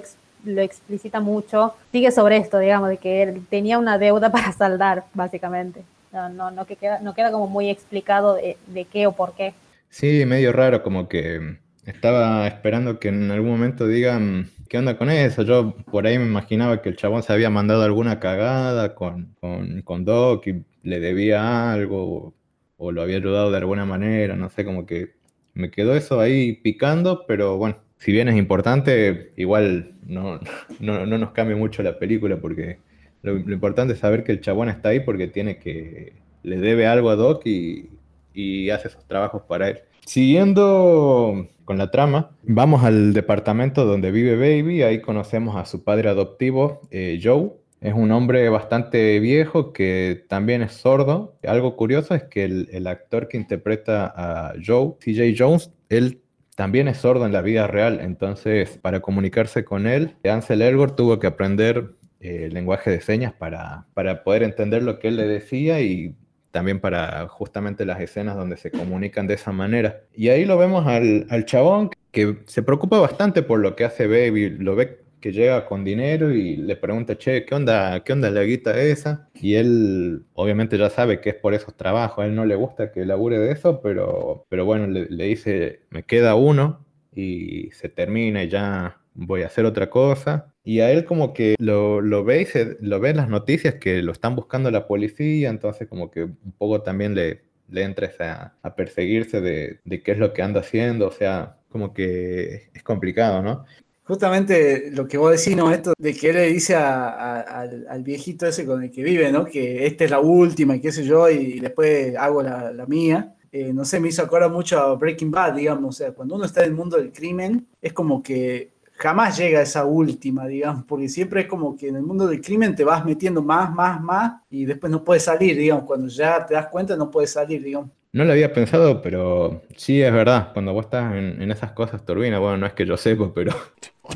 lo explicita mucho, sigue sobre esto, digamos, de que él tenía una deuda para saldar, básicamente. No, no, no, que queda, no queda como muy explicado de qué o por qué. Sí, medio raro, como que estaba esperando que en algún momento digan qué onda con eso. Yo por ahí me imaginaba que el chabón se había mandado alguna cagada con, con, Doc y le debía algo o lo había ayudado de alguna manera, no sé, como que me quedó eso ahí picando, pero bueno, si bien es importante, igual no, no, nos cambia mucho la película porque lo, lo, importante es saber que el chabón está ahí porque tiene que, le debe algo a Doc y, y hace esos trabajos para él. Siguiendo con la trama, vamos al departamento donde vive Baby, ahí conocemos a su padre adoptivo, eh, Joe. Es un hombre bastante viejo que también es sordo. Algo curioso es que el, actor que interpreta a Joe, CJ Jones, él también es sordo en la vida real. Entonces, para comunicarse con él, Ansel Elgort tuvo que aprender eh, lenguaje de señas para, para poder entender lo que él le decía y también para justamente las escenas donde se comunican de esa manera. Y ahí lo vemos al, al chabón que se preocupa bastante por lo que hace Baby, lo ve que llega con dinero y le pregunta, che, ¿qué onda, qué onda la guita esa? Y él obviamente ya sabe que es por esos trabajos, a él no le gusta que labure de eso, pero, pero bueno, le, le dice, me queda uno y se termina y ya voy a hacer otra cosa. Y a él como que lo, lo ve y lo ve en las noticias que lo están buscando la policía, entonces como que un poco también le, le entra a, a perseguirse de, de, qué es lo que anda haciendo, o sea, como que es complicado, ¿no? Justamente lo que vos decís, ¿no? Esto de que él le dice a, a, al, al, viejito ese con el que vive, ¿no? Que esta es la última y qué sé yo, y después hago la, la mía. Eh, no sé, me hizo acordar mucho a Breaking Bad, digamos, o sea, cuando uno está en el mundo del crimen, es como que jamás llega a esa última, digamos, porque siempre es como que en el mundo del crimen te vas metiendo más, más, más y después no puedes salir, digamos, cuando ya te das cuenta no puedes salir, digamos. No lo había pensado, pero sí es verdad, cuando vos estás en, en esas cosas turbinas, bueno, no es que yo sepa, pero...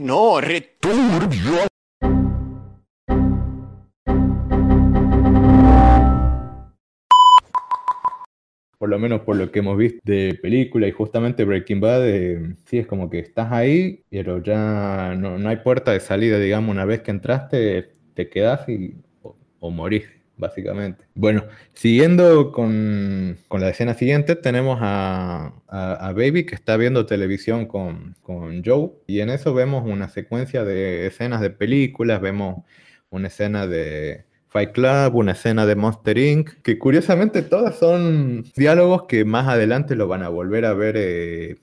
No, returbio. Por lo menos por lo que hemos visto de película y justamente Breaking Bad, eh, sí es como que estás ahí, pero ya no, no, hay puerta de salida, digamos, una vez que entraste, te quedas y, o, o morís, básicamente. Bueno, siguiendo con, con la escena siguiente, tenemos a, a, Baby que está viendo televisión con, con Joe y en eso vemos una secuencia de escenas de películas, vemos una escena de Fight Club, una escena de Monster Inc., que curiosamente todas son diálogos que más adelante lo van a volver a ver eh,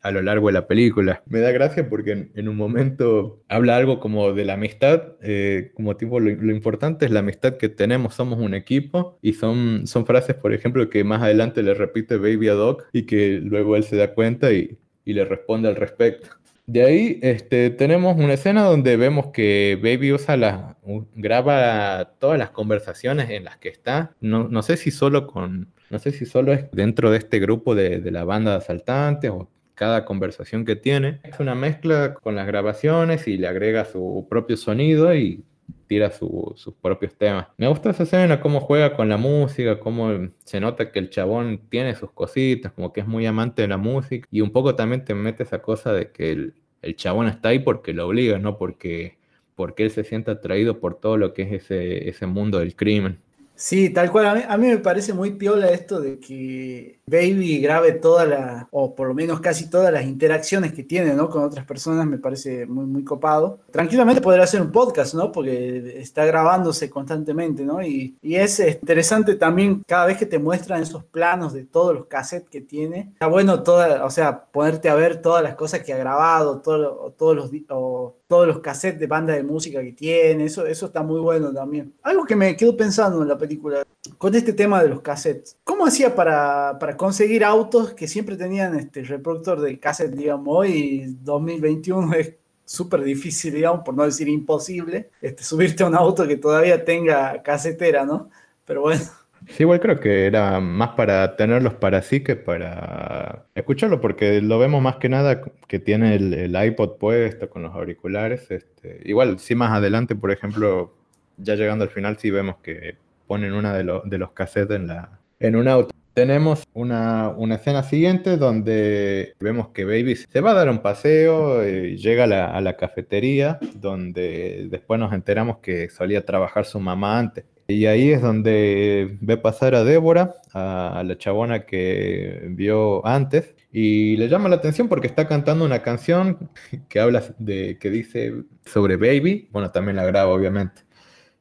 a lo largo de la película. Me da gracia porque en, en un momento habla algo como de la amistad, eh, como tipo lo, lo, importante es la amistad que tenemos, somos un equipo, y son, son frases, por ejemplo, que más adelante le repite Baby a Doc y que luego él se da cuenta y, y le responde al respecto. De ahí este, tenemos una escena donde vemos que Baby usa la, graba todas las conversaciones en las que está. No, no, sé si solo con, no sé si solo es dentro de este grupo de, de la banda de asaltantes o cada conversación que tiene. Es una mezcla con las grabaciones y le agrega su propio sonido y tira su, sus propios temas. Me gusta esa escena, cómo juega con la música, cómo se nota que el chabón tiene sus cositas, como que es muy amante de la música y un poco también te mete esa cosa de que el, el chabón está ahí porque lo obliga, no porque, porque él se sienta atraído por todo lo que es ese, ese mundo del crimen. Sí, tal cual. A mí, me parece muy piola esto de que Baby grabe toda la, o por lo menos casi todas las interacciones que tiene, ¿no? Con otras personas, me parece muy, muy copado. Tranquilamente podría hacer un podcast, ¿no? Porque está grabándose constantemente, ¿no? Y, y es interesante también cada vez que te muestran esos planos de todos los cassettes que tiene. Está bueno toda, o sea, ponerte a ver todas las cosas que ha grabado, todo, todos los... O, todos los cassettes de banda de música que tiene, eso, eso está muy bueno también. Algo que me quedo pensando en la película, con este tema de los cassettes, ¿cómo hacía para, para conseguir autos que siempre tenían este reproductor de cassette, digamos, hoy 2021 es súper difícil, digamos, por no decir imposible, este, subirte a un auto que todavía tenga casetera, ¿no? Pero bueno. Sí, igual creo que era más para tenerlos para sí que para escucharlo, porque lo vemos más que nada que tiene el, el iPod puesto con los auriculares. Este, igual, sí, más adelante, por ejemplo, ya llegando al final, sí vemos que ponen uno de, lo, de los cassettes en, la, en un auto. Tenemos una, una, escena siguiente donde vemos que Baby se va a dar un paseo, y llega a la, a la cafetería, donde después nos enteramos que solía trabajar su mamá antes. Y ahí es donde ve pasar a Débora, a, la chabona que vio antes, y le llama la atención porque está cantando una canción que habla de, que dice sobre Baby, bueno, también la graba obviamente.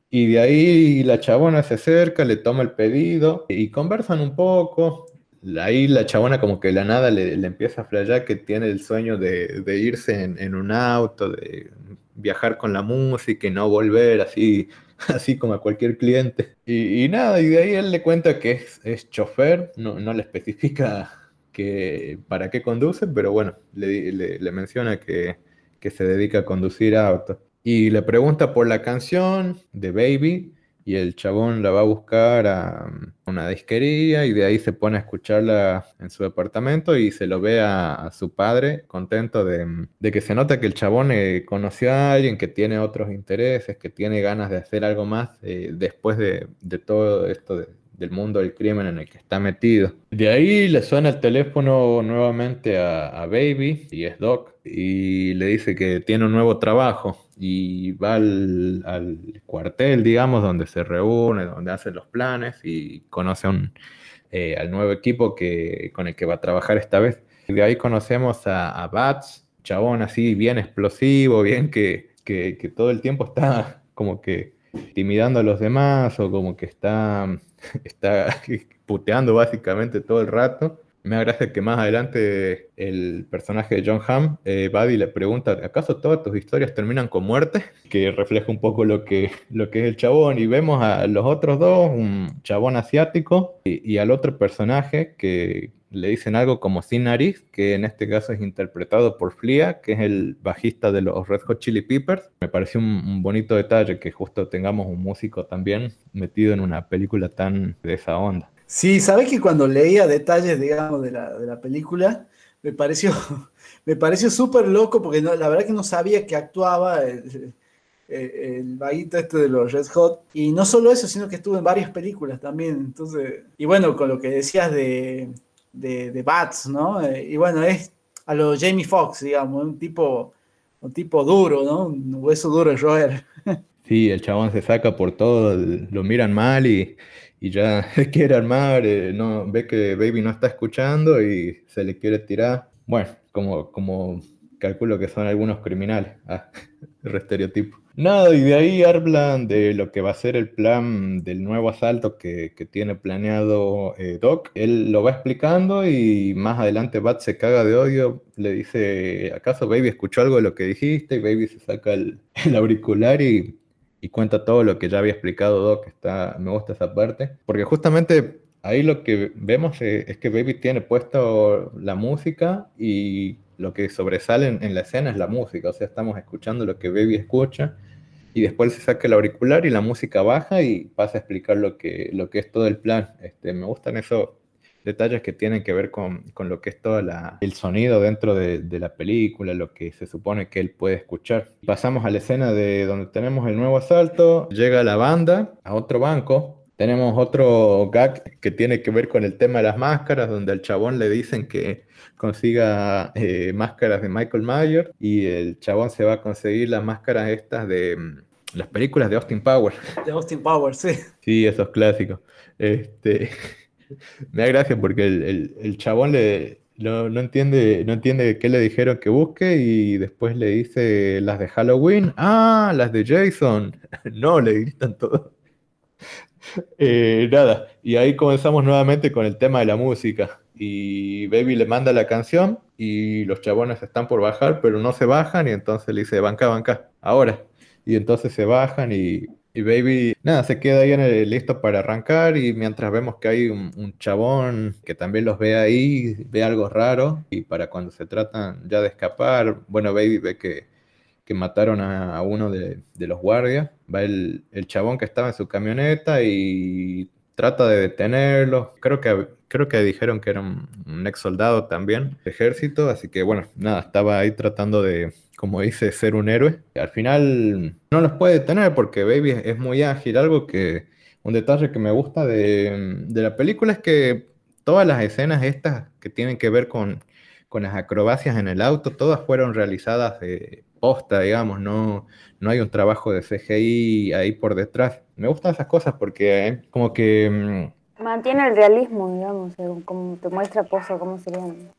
Y de ahí la chabona se acerca, le toma el pedido y conversan un poco. Ahí la chabona como que la nada le, le empieza a flayar que tiene el sueño de, de irse en, en un auto, de viajar con la música y no volver así así como a cualquier cliente. Y, nada, y de ahí él le cuenta que es, es chofer, no, no, le especifica que, para qué conduce, pero bueno, le, le, le menciona que, que, se dedica a conducir autos. Y le pregunta por la canción de Baby, y el chabón la va a buscar a una disquería y de ahí se pone a escucharla en su departamento y se lo ve a, su padre contento de, que se nota que el chabón eh, conoció a alguien que tiene otros intereses, que tiene ganas de hacer algo más eh, después de, de todo esto de, del mundo del crimen en el que está metido. De ahí le suena el teléfono nuevamente a, Baby, y es Doc, y le dice que tiene un nuevo trabajo y va al, cuartel, digamos, donde se reúne, donde hacen los planes y conoce eh, al nuevo equipo que, con el que va a trabajar esta vez. De ahí conocemos a, Bats, chabón así bien explosivo, bien que, que todo el tiempo está como que intimidando a los demás o como que está está puteando básicamente todo el rato. Me agradece que más adelante el personaje de John Hamm, eh, Buddy, le pregunta, ¿acaso todas tus historias terminan con muerte? Que refleja un poco lo que, lo que es el chabón. Y vemos a los otros dos, un chabón asiático y al otro personaje que, le dicen algo como Sin Nariz, que en este caso es interpretado por Flia, que es el bajista de los Red Hot Chili Peppers. Me pareció un, bonito detalle que justo tengamos un músico también metido en una película tan de esa onda. Sí, sabes que cuando leía detalles, digamos, de la, película, me pareció, me pareció súper loco porque la verdad que no sabía que actuaba el, el, bajista este de los Red Hot. Y no solo eso, sino que estuvo en varias películas también. Entonces, y bueno, con lo que decías de, de, Bats, ¿no? Eh, y bueno, es a lo Jamie Foxx, digamos, un tipo, un tipo duro, ¿no? Un hueso duro de roer. Sí, el chabón se saca por todo, lo miran mal y, y ya quiere armar, eh, no, ve que Baby no está escuchando y se le quiere tirar. Bueno, como, como calculo que son algunos criminales, ah, el estereotipo. Nada, y de ahí hablan de lo que va a ser el plan del nuevo asalto que, tiene planeado eh, Doc. Él lo va explicando y más adelante Bat se caga de odio, le dice, ¿acaso Baby escuchó algo de lo que dijiste? Y Baby se saca el, auricular y, cuenta todo lo que ya había explicado Doc. Está, me gusta esa parte, porque justamente ahí lo que vemos es, es que Baby tiene puesto la música y lo que sobresale en, la escena es la música, o sea, estamos escuchando lo que Baby escucha y después se saca el auricular y la música baja y pasa a explicar lo que, lo que es todo el plan. Este, me gustan esos detalles que tienen que ver con, lo que es todo el sonido dentro de, de, la película, lo que se supone que él puede escuchar. Pasamos a la escena de donde tenemos el nuevo asalto, llega la banda a otro banco, tenemos otro gag que tiene que ver con el tema de las máscaras, donde al chabón le dicen que consiga eh, máscaras de Michael Myers y el chabón se va a conseguir las máscaras estas de las películas de Austin Powers. De Austin Powers, sí. Sí, esos clásicos. Este, me da gracia porque el, chabón no, entiende, no qué le dijeron que busque y después le dice las de Halloween. Ah, las de Jason. No, le gritan todo. Eh, nada, y ahí comenzamos nuevamente con el tema de la música. Y Baby le manda la canción y los chabones están por bajar, pero no se bajan y entonces le dice, banca, banca, ahora. Y entonces se bajan y, Baby, nada, se queda ahí en el, listo para arrancar y mientras vemos que hay un, chabón que también los ve ahí, ve algo raro y para cuando se tratan ya de escapar, bueno, Baby ve que, que mataron a, uno de, los guardias, va el, el chabón que estaba en su camioneta y trata de detenerlo. Creo que, creo que dijeron que era un, ex soldado también, ejército, así que bueno, nada, estaba ahí tratando de, como dice, ser un héroe. Al final no los puede detener porque Baby es muy ágil, algo que, un detalle que me gusta de, la película es que todas las escenas estas que tienen que ver con, con las acrobacias en el auto, todas fueron realizadas de posta, digamos, no, no hay un trabajo de CGI ahí por detrás. Me gustan esas cosas porque eh, como que... Mm, Mantiene el realismo, digamos, como te muestra Pozo cómo serían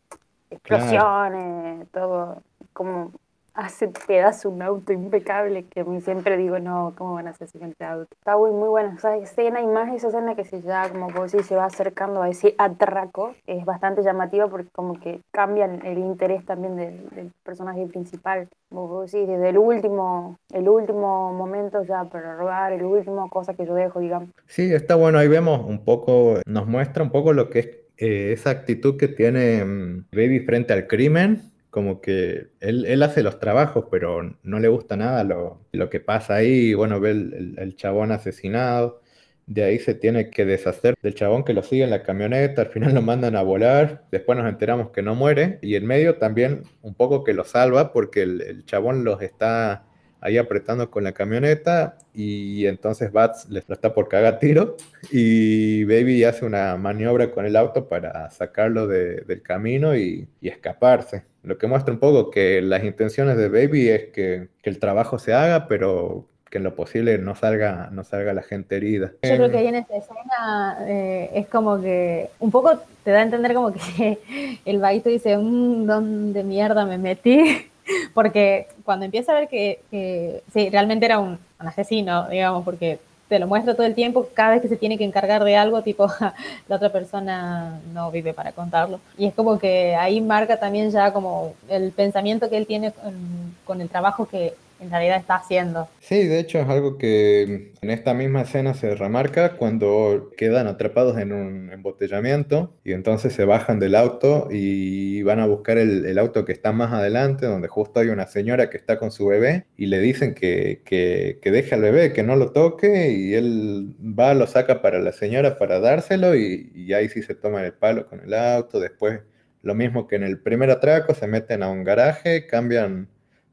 explosiones, todo, como hace pedazo un auto impecable que a mí siempre digo, no, ¿cómo van a hacer semejante auto? Está muy, muy buena esa escena y más esa escena que se ya, como puedo decir, se va acercando a ese atraco, es bastante llamativa porque como que cambian el interés también del, personaje principal, como puedo decir, desde el último, el último momento ya para robar, el último cosa que yo dejo, digamos. Sí, está bueno, ahí vemos un poco, nos muestra un poco lo que es eh, esa actitud que tiene mm, Baby frente al crimen como que él, él hace los trabajos, pero no le gusta nada lo, lo que pasa ahí. Bueno, ve el, el- el chabón asesinado. De ahí se tiene que deshacer del chabón que lo sigue en la camioneta. Al final lo mandan a volar. Después nos enteramos que no muere. Y en medio también un poco que lo salva porque el, el chabón los está ahí apretando con la camioneta. Y entonces Bats lo está por cagar tiro. Y Baby hace una maniobra con el auto para sacarlo de- del camino y, y escaparse. Lo que muestra un poco que las intenciones de Baby es que, que el trabajo se haga, pero que en lo posible no salga, no salga la gente herida. Yo creo que ahí en esta escena eh, es como que un poco te da a entender como que el vaguito dice, "Mm, ¿dónde mierda me metí? Porque cuando empieza a ver que, sí, realmente era un, asesino, digamos, porque te lo muestra todo el tiempo, cada vez que se tiene que encargar de algo, tipo, la otra persona no vive para contarlo. Y es como que ahí marca también ya como el pensamiento que él tiene con el trabajo que en realidad está haciendo. Sí, de hecho es algo que en esta misma escena se remarca cuando quedan atrapados en un embotellamiento y entonces se bajan del auto y van a buscar el, auto que está más adelante, donde justo hay una señora que está con su bebé y le dicen que, que, que deje al bebé, que no lo toque y él va, lo saca para la señora para dárselo y, y ahí sí se toman el palo con el auto. Después lo mismo que en el primer atraco, se meten a un garaje, cambian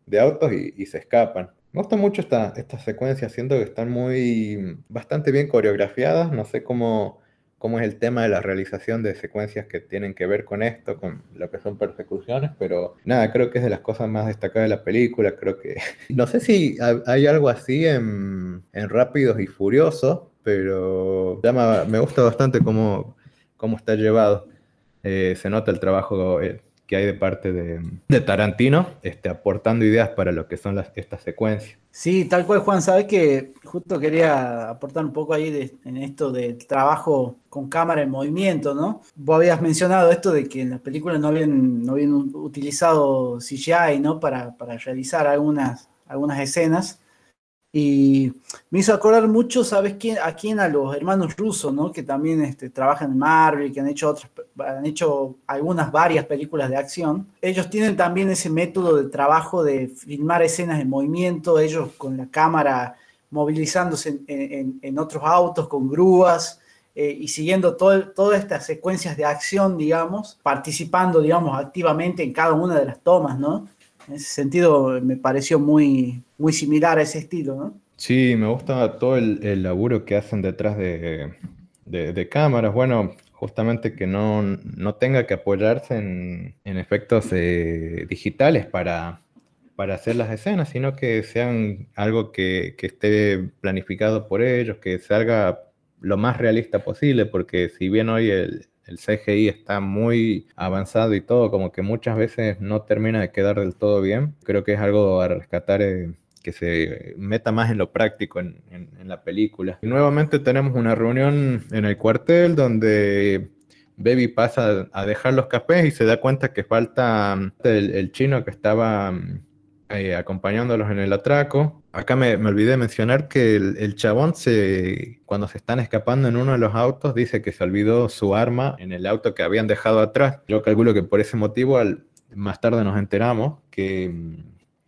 de autos y, se escapan. Me gusta mucho esta, esta secuencia, siento que están muy, bastante bien coreografiadas, no sé cómo, cómo es el tema de la realización de secuencias que tienen que ver con esto, con lo que son persecuciones, pero nada, creo que es de las cosas más destacadas de la película, creo que, no sé si ha- hay algo así en, en Rápidos y Furiosos, pero me gusta bastante cómo, cómo está llevado. Eh, se nota el trabajo eh, que hay de parte de, Tarantino, este, aportando ideas para lo que son las, estas secuencias. Sí, tal cual, Juan. Sabes que justo quería aportar un poco ahí de- en esto del trabajo con cámara en movimiento, ¿no? Vos habías mencionado esto de que en las películas no habían, no habían utilizado CGI, ¿no? Para, para realizar algunas, algunas escenas. Y me hizo acordar mucho, ¿sabes quién? A quién, a los hermanos rusos, ¿no? Que también este, trabajan en Marvel, que han hecho otras, han hecho algunas, varias películas de acción. Ellos tienen también ese método de trabajo de filmar escenas en movimiento, ellos con la cámara movilizándose en, en- en otros autos, con grúas, eh, y siguiendo todo- todas estas secuencias de acción, digamos, participando, digamos, activamente en cada una de las tomas, ¿no? En ese sentido me pareció muy, muy similar a ese estilo, ¿no? Sí, me gusta todo el, el laburo que hacen detrás de, de- cámaras. Bueno, justamente que no, no tenga que apoyarse en, en efectos eh, digitales para, para hacer las escenas, sino que sean algo que, que esté planificado por ellos, que salga lo más realista posible, porque si bien hoy el, el CGI está muy avanzado y todo, como que muchas veces no termina de quedar del todo bien, creo que es algo a rescatar. eh, que se meta más en lo práctico en, la película. Y nuevamente tenemos una reunión en el cuartel donde Baby pasa a dejar los cafés y se da cuenta que falta mm, el, el chino que estaba mm, acompañándolos en el atraco. Acá me, me olvidé mencionar que el, el chabón se, cuando se están escapando en uno de los autos dice que se olvidó su arma en el auto que habían dejado atrás. Yo calculo que por ese motivo al- más tarde nos enteramos que,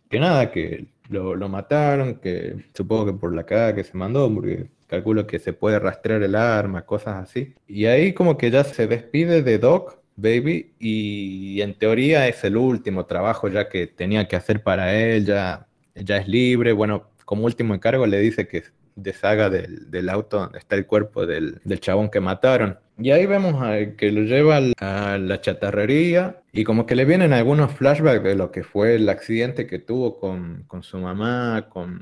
que nada, que lo, lo mataron, que supongo que por la cagada que se mandó, porque calculo que se puede rastrear el arma, cosas así. Y ahí como que ya se despide de Doc, Baby, y en teoría es el último trabajo ya que tenía que hacer para él, ya, es libre. Bueno, como último encargo le dice que deshaga del, auto donde está el cuerpo del, del chabón que mataron. Y ahí vemos a- que lo lleva a la chatarrería y como que le vienen algunos flashbacks de lo que fue el accidente que tuvo con, con su mamá, con,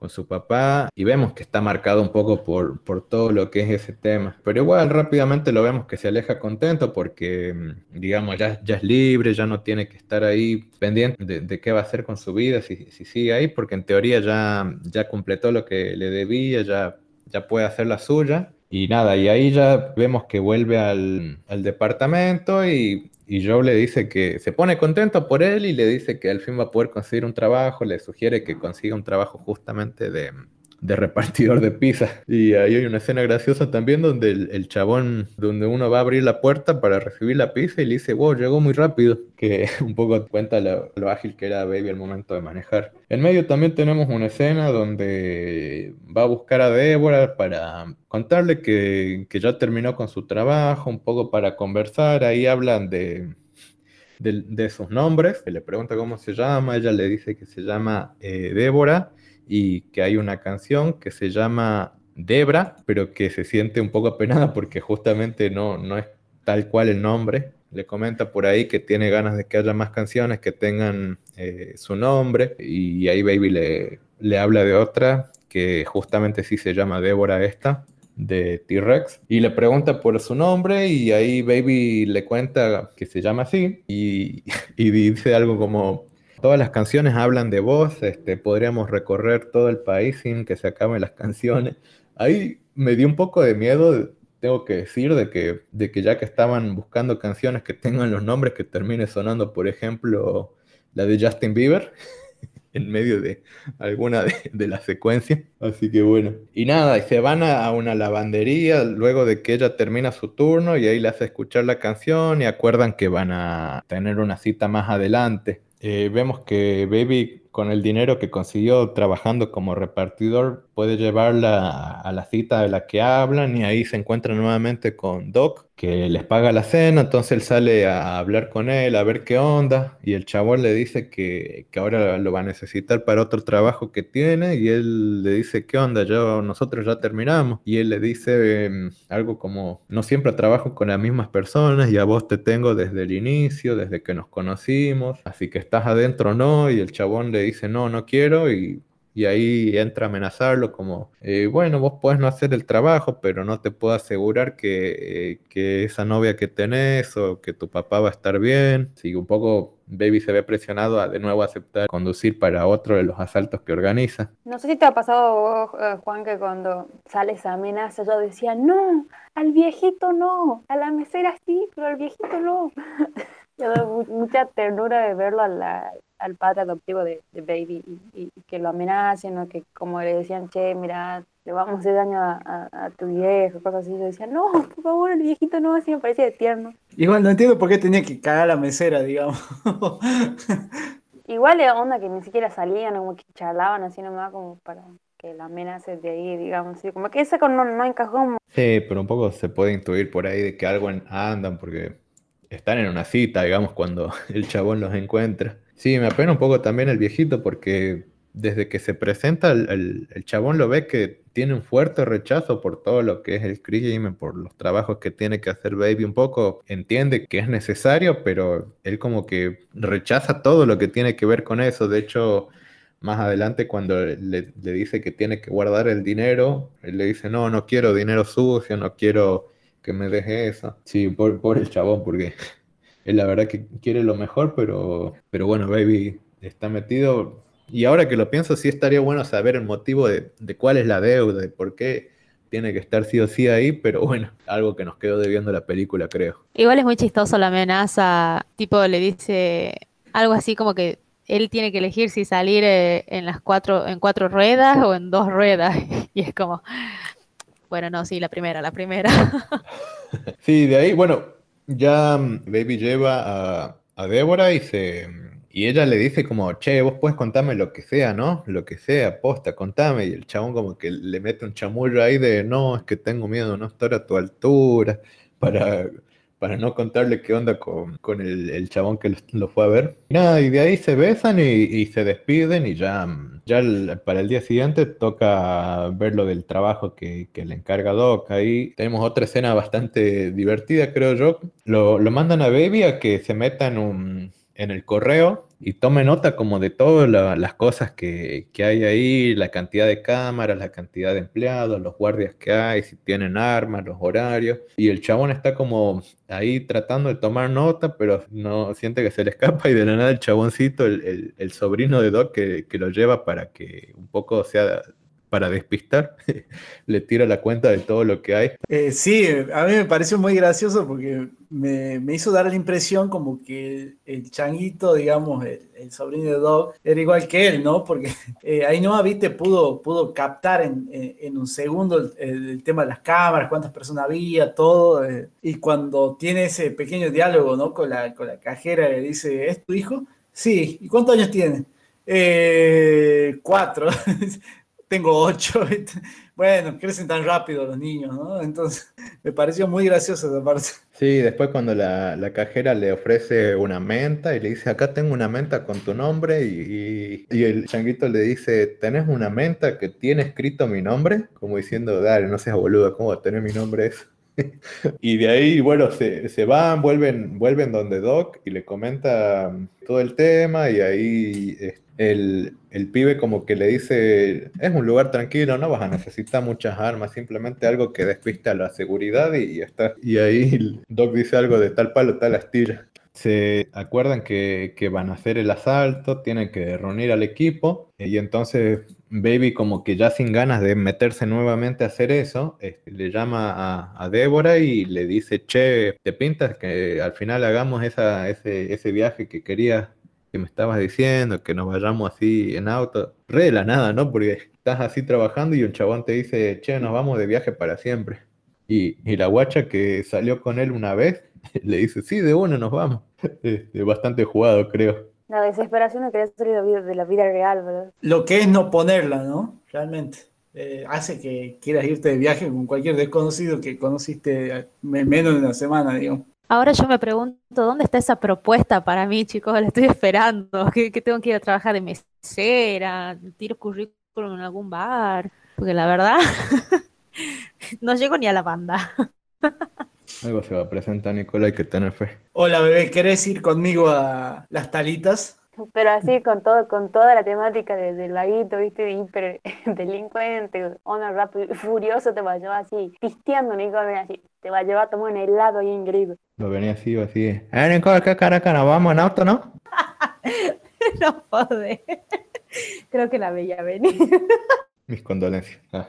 con su papá, y vemos que está marcado un poco por, por todo lo que es ese tema. Pero igual rápidamente lo vemos que se aleja contento porque, mm, digamos, ya, ya es libre, ya no tiene que estar ahí pendiente de, de qué va a hacer con su vida, si, si sigue ahí, porque en teoría ya, ya completó lo que le debía, ya, ya puede hacer la suya. Y nada, y ahí ya vemos que vuelve al, al departamento y, y Joe le dice que se pone contento por él y le dice que al fin va a poder conseguir un trabajo, le sugiere que consiga un trabajo justamente de, de repartidor de pizza. Y ahí hay una escena graciosa también donde el, el chabón, donde uno va a abrir la puerta para recibir la pizza y le dice, wow, llegó muy rápido, que un poco cuenta lo, ágil que era Baby al momento de manejar. En medio también tenemos una escena donde va a buscar a Débora para contarle que, que ya terminó con su trabajo, un poco para conversar, ahí hablan de, de, de sus nombres, que le pregunta cómo se llama, ella le dice que se llama eh, Débora y que hay una canción que se llama Debra, pero que se siente un poco apenada porque justamente no, no es tal cual el nombre. Le comenta por ahí que tiene ganas de que haya más canciones que tengan eh, su nombre y ahí Baby le, le habla de otra que justamente sí se llama Débora esta de T-Rex y le pregunta por su nombre y ahí Baby le cuenta que se llama así y, y dice algo como todas las canciones hablan de vos, este, podríamos recorrer todo el país sin que se acaben las canciones. Ahí me dio un poco de miedo, tengo que decir, de que, ya que estaban buscando canciones que tengan los nombres que termine sonando, por ejemplo, la de Justin Bieber en medio de alguna de, de la secuencia. Así que bueno. Y nada, y se van a, a una lavandería luego de que ella termina su turno y ahí le hace escuchar la canción y acuerdan que van a tener una cita más adelante. Eh, vemos que Baby con el dinero que consiguió trabajando como repartidor puede llevarla a la cita de la que hablan y ahí se encuentra nuevamente con Doc que les paga la cena, entonces él sale a hablar con él, a ver qué onda. Y el chabón le dice que, que ahora lo va a necesitar para otro trabajo que tiene. Y él le dice qué onda, yo, nosotros ya terminamos y él le dice eh, algo como no siempre trabajo con las mismas personas y a vos te tengo desde el inicio, desde que nos conocimos, así que estás adentro no y el chabón le dice no, no quiero y, y ahí entra a amenazarlo como, eh, bueno, vos podés no hacer el trabajo, pero no te puedo asegurar que, eh, que esa novia que tenés o que tu papá va a estar bien. Sí, un poco Baby se ve presionado a de nuevo aceptar conducir para otro de los asaltos que organiza. No sé si te ha pasado vos, eh, Juan, que cuando sale esa amenaza yo decía, no, al viejito no, a la mesera sí, pero al viejito no. Mucha ternura de verlo a la- al padre adoptivo de, de Baby y, y que lo amenacen o que como le decían, che, mira, le vamos a hacer daño a, a- a tu viejo, cosas así. Yo decía, no, por favor, el viejito no, así me parecía de tierno. Igual no entiendo por qué tenía que cagar a la mesera, digamos. Igual era onda que ni siquiera salían, como que charlaban así nomás como para que la amenace de ahí, digamos, así, como que esa no, no encajó Sí, pero un poco se puede intuir por ahí de que algo andan porque están en una cita, digamos, cuando el chabón los encuentra. Sí, me apena un poco también el viejito porque desde que se presenta el, el- chabón lo ve que tiene un fuerte rechazo por todo lo que es el crimen, por los trabajos que tiene que hacer Baby un poco. Entiende que es necesario, pero él como que rechaza todo lo que tiene que ver con eso. De hecho, más adelante cuando le, le dice que tiene que guardar el dinero, él le dice, no, no quiero dinero sucio, no quiero que me deje eso. Sí, por, por el chabón, porque él la verdad que quiere lo mejor, pero, pero bueno, Baby está metido. Y ahora que lo pienso, sí estaría bueno saber el motivo de, de cuál es la deuda, de por qué tiene que estar sí o sí ahí, pero bueno, algo que nos quedó debiendo la película, creo. Igual es muy chistoso la amenaza, tipo le dice algo así como que él tiene que elegir si salir eh, en las cuatro, en cuatro ruedas o en dos ruedas. Y es como, bueno, no, sí, la primera, la primera. Sí, de ahí, bueno, ya mm, Baby lleva a, a Débora y se y ella le dice como, che, vos puedes contarme lo que sea, ¿no? Lo que sea, posta, contame. Y el chabón como que le mete un chamullo ahí de, no, es que tengo miedo no estar a tu altura, para, para no contarle qué onda con, con el, chabón que lo, fue a ver. Y nada, y de ahí se besan y, se despiden y ya, ya para el día siguiente toca ver lo del trabajo que, que le encarga Doc. Ahí tenemos otra escena bastante divertida, creo yo. Lo, lo mandan a Baby a que se meta en un, en el correo y tome nota como de todas la- las cosas que, que hay ahí, la cantidad de cámaras, la cantidad de empleados, los guardias que hay, si tienen armas, los horarios. Y el chabón está como ahí tratando de tomar nota, pero no siente que se le escapa y de la nada el chaboncito, el, el- el sobrino de Doc que, que lo lleva para que un poco sea para despistar, le tira la cuenta de todo lo que hay. Eh, sí, a mí me pareció muy gracioso porque me, me hizo dar la impresión como que el, changuito, digamos, el, el, sobrino de Doc, era igual que él, ¿no? Porque eh, ahí no, viste, pudo, pudo captar en, en, un segundo el, el, tema de las cámaras, cuántas personas había, todo. Eh, y cuando tiene ese pequeño diálogo, ¿no? Con la, con la cajera, le dice, ¿es tu hijo? Sí, ¿y cuántos años tiene? Eh, cuatro. tengo ocho. Bueno, crecen tan rápido los niños, ¿no? Entonces, me pareció muy gracioso esa parte. Sí, después cuando la, la, cajera le ofrece una menta y le dice, acá tengo una menta con tu nombre, y, y, el changuito le dice, ¿tenés una menta que tiene escrito mi nombre? Como diciendo, dale, no seas boludo, ¿cómo va a tener mi nombre eso? y de ahí, bueno, se, se, van, vuelven, vuelven donde Doc y le comenta todo el tema y ahí el, el, pibe como que le dice, es un lugar tranquilo, no vas a necesitar muchas armas, simplemente algo que despiste a la seguridad y, está. Y ahí Doc dice algo de tal palo, tal astilla. Se acuerdan que, que van a hacer el asalto, tienen que reunir al equipo y entonces Baby como que ya sin ganas de meterse nuevamente a hacer eso, este, le llama a, a, Débora y le dice, che, ¿te pintas que al final hagamos esa, ese, ese viaje que querías, que me estabas diciendo, que nos vayamos así en auto? Re de la nada, ¿no? Porque estás así trabajando y un chabón te dice, che, nos vamos de viaje para siempre. Y, y la guacha que salió con él una vez, le dice, sí, de uno nos vamos. Este, bastante jugado, creo. La desesperación de querer salir de la vida real, ¿verdad? Lo que es no ponerla, ¿no? Realmente. Eh, hace que quieras irte de viaje con cualquier desconocido que conociste menos de una semana, digamos. Ahora yo me pregunto, ¿dónde está esa propuesta para mí, chicos? La estoy esperando. ¿Que, que tengo que ir a trabajar de mesera? ¿Tiro currículum en algún bar? Porque la verdad, no llego ni a la banda. Algo se va a presentar, Nicola, hay que tener fe. Hola, bebé, ¿querés ir conmigo a las talitas? Pero así, con todo, con toda la temática del de vaguito, viste, de hiper delincuente, onda rápido, furioso, te va a llevar así, pisteando, Nicola, así, te va a llevar a tomar un helado ahí en griego. Lo venía así, así. Eh, Nicola, ¿qué caraca nos vamos en auto, no? no podés. Creo que la veía venir. Mis condolencias. Ah.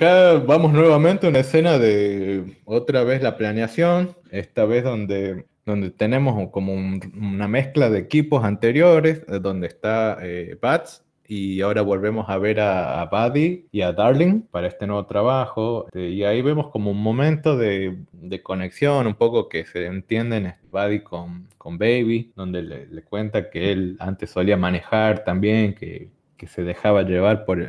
Acá vamos nuevamente a una escena de otra vez la planeación, esta vez donde, donde tenemos como un, una mezcla de equipos anteriores, donde está eh, Bats, y ahora volvemos a ver a, a, Buddy y a Darling para este nuevo trabajo. Y ahí vemos como un momento de, de conexión, un poco que se entienden Buddy con, con Baby, donde le, le, cuenta que él antes solía manejar también, que, que se dejaba llevar por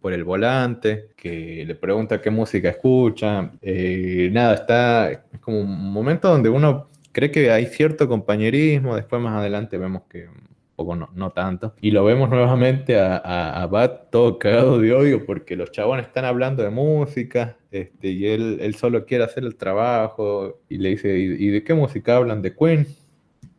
por el volante, que le pregunta qué música escucha. Eh, nada, está es como un momento donde uno cree que hay cierto compañerismo, después más adelante vemos que poco no, no tanto. Y lo vemos nuevamente a, a, a, Bat todo cagado de odio porque los chabones están hablando de música este, y él, él solo quiere hacer el trabajo y le dice, ¿y, y de qué música hablan? De Queen.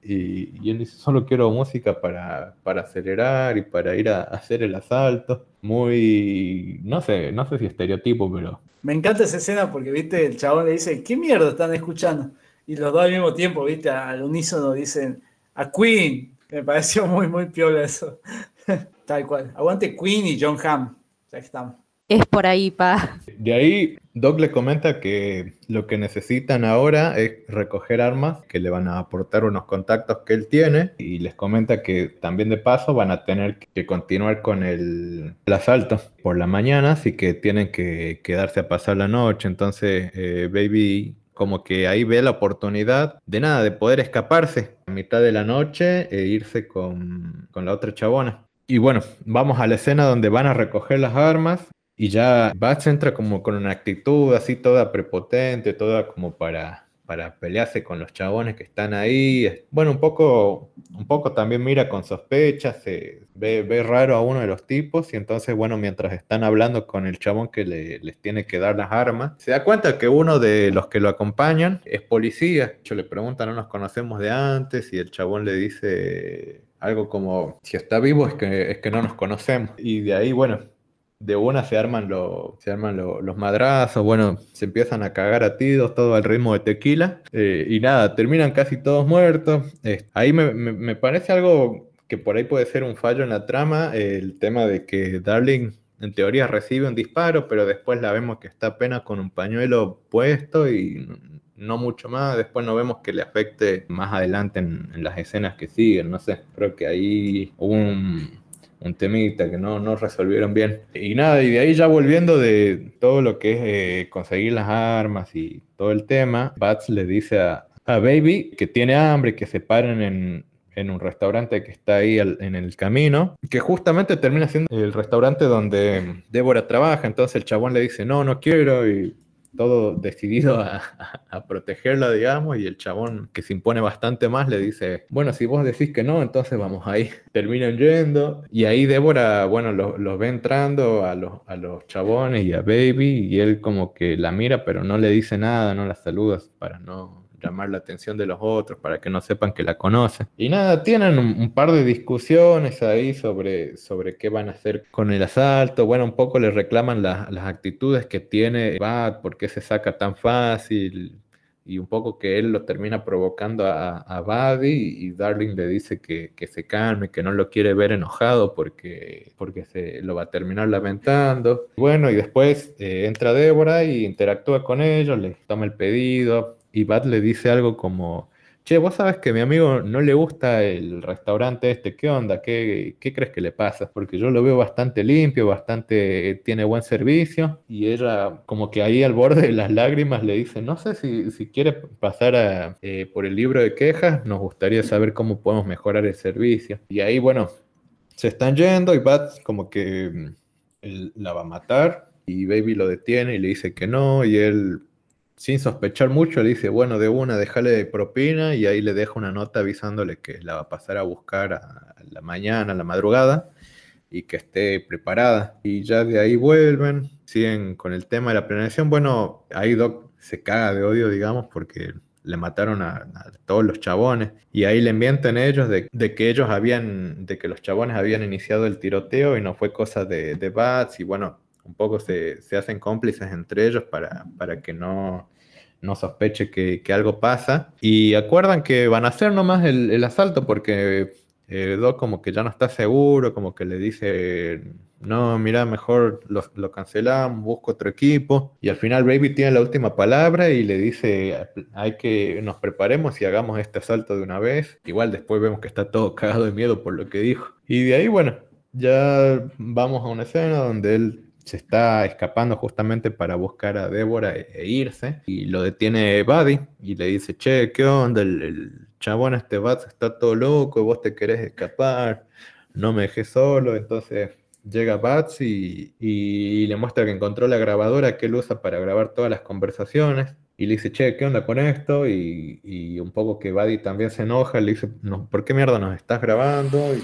Y, él dice, solo quiero música para, para acelerar y para ir a, a, hacer el asalto. Muy, no sé, no sé si estereotipo, pero... Me encanta esa escena porque, viste, el chabón le dice, ¿qué mierda están escuchando? Y los dos al mismo tiempo, viste, al unísono dicen, a Queen. Me pareció muy, muy piola eso. Tal cual. Aguante Queen y John Hamm. Ya estamos. Es por ahí, pa. De ahí, Doc le comenta que lo que necesitan ahora es recoger armas que le van a aportar unos contactos que él tiene y les comenta que también de paso van a tener que continuar con el, asalto por la mañana, así que tienen que quedarse a pasar la noche. Entonces, eh, Baby como que ahí ve la oportunidad de nada, de poder escaparse a mitad de la noche e irse con, con la otra chabona. Y bueno, vamos a la escena donde van a recoger las armas y ya Bats entra como con una actitud así toda prepotente, toda como para, para pelearse con los chabones que están ahí. Bueno, un poco, un poco también mira con sospecha, se ve, ve raro a uno de los tipos y entonces, bueno, mientras están hablando con el chabón que le, les tiene que dar las armas, se da cuenta que uno de los que lo acompañan es policía. Yo le preguntan, no nos conocemos de antes y el chabón le dice algo como, si está vivo es que, es que no nos conocemos. Y de ahí, bueno, de una se arman, se arman lo, los madrazos, bueno, se empiezan a cagar a tiros, todo al ritmo de tequila, eh, y nada, terminan casi todos muertos. Ahí me, me, me, parece algo que por ahí puede ser un fallo en la trama, el tema de que Darling en teoría recibe un disparo, pero después la vemos que está apenas con un pañuelo puesto y no mucho más. Después no vemos que le afecte más adelante en, en las escenas que siguen. No sé, creo que ahí hubo un, un temita que no, no resolvieron bien. Y nada, y de ahí ya volviendo de todo lo que es eh, conseguir las armas y todo el tema, Bats le dice a, a Baby que tiene hambre, que se paren en, en un restaurante que está ahí en el camino, que justamente termina siendo el restaurante donde Débora trabaja, entonces el chabón le dice, no, no quiero, todo decidido a, protegerla, digamos, y el chabón que se impone bastante más le dice, bueno, si vos decís que no, entonces vamos ahí. Terminan yendo, y ahí Débora, bueno, los los ve entrando a los, a los chabones y a Baby, y él como que la mira, pero no le dice nada, no la saluda para no llamar la atención de los otros, para que no sepan que la conocen. Y nada, tienen un, un par de discusiones ahí sobre, sobre qué van a hacer con el asalto. Bueno, un poco le reclaman las- las actitudes que tiene Bat, por qué se saca tan fácil. Y un poco que él lo termina provocando a, a Buddy y Darling le dice que, que se calme, que no lo quiere ver enojado porque, porque se lo va a terminar lamentando. Bueno, y después eh, entra Débora y interactúa con ellos, les toma el pedido y Bud le dice algo como, che, vos sabes que a mi amigo no le gusta el restaurante este, ¿qué onda? ¿Qué, qué crees que le pasa? Porque yo lo veo bastante limpio, bastante, tiene buen servicio y ella como que ahí al borde de las lágrimas le dice, no sé si, si quiere pasar a, eh, por el libro de quejas, nos gustaría saber cómo podemos mejorar el servicio. Y ahí, bueno, se están yendo y Bat como que mm, la va a matar y Baby lo detiene y le dice que no y él sin sospechar mucho le dice, bueno, de una, déjale de propina y ahí le deja una nota avisándole que la va a pasar a buscar a, la mañana, a la madrugada y que esté preparada. Y ya de ahí vuelven, siguen con el tema de la planeación. Bueno, ahí Doc se caga de odio, digamos, porque le mataron a, todos los chabones y ahí le mienten ellos de, de que ellos habían, de que los chabones habían iniciado el tiroteo y no fue cosa de, de Bats y bueno, un poco se, se hacen cómplices entre ellos para, para que no, no sospeche que, que algo pasa. Y acuerdan que van a hacer nomás el, el asalto porque eh, Doc como que ya no está seguro, como que le dice, no, mira, mejor lo, lo cancelamos, busco otro equipo. Y al final Baby tiene la última palabra y le dice, hay que nos preparemos y hagamos este asalto de una vez. Igual después vemos que está todo cagado de miedo por lo que dijo. Y de ahí, bueno, ya vamos a una escena donde él se está escapando justamente para buscar a Débora e, e irse. Y lo detiene Buddy y le dice, che, ¿qué onda? El, chabón este Bats está todo loco, vos te querés escapar, no me dejes solo. Entonces llega Bats y, y le muestra que encontró la grabadora que él usa para grabar todas las conversaciones. Y le dice, che, ¿qué onda con esto? Y, y un poco que Buddy también se enoja, le dice, no, ¿por qué mierda nos estás grabando? Y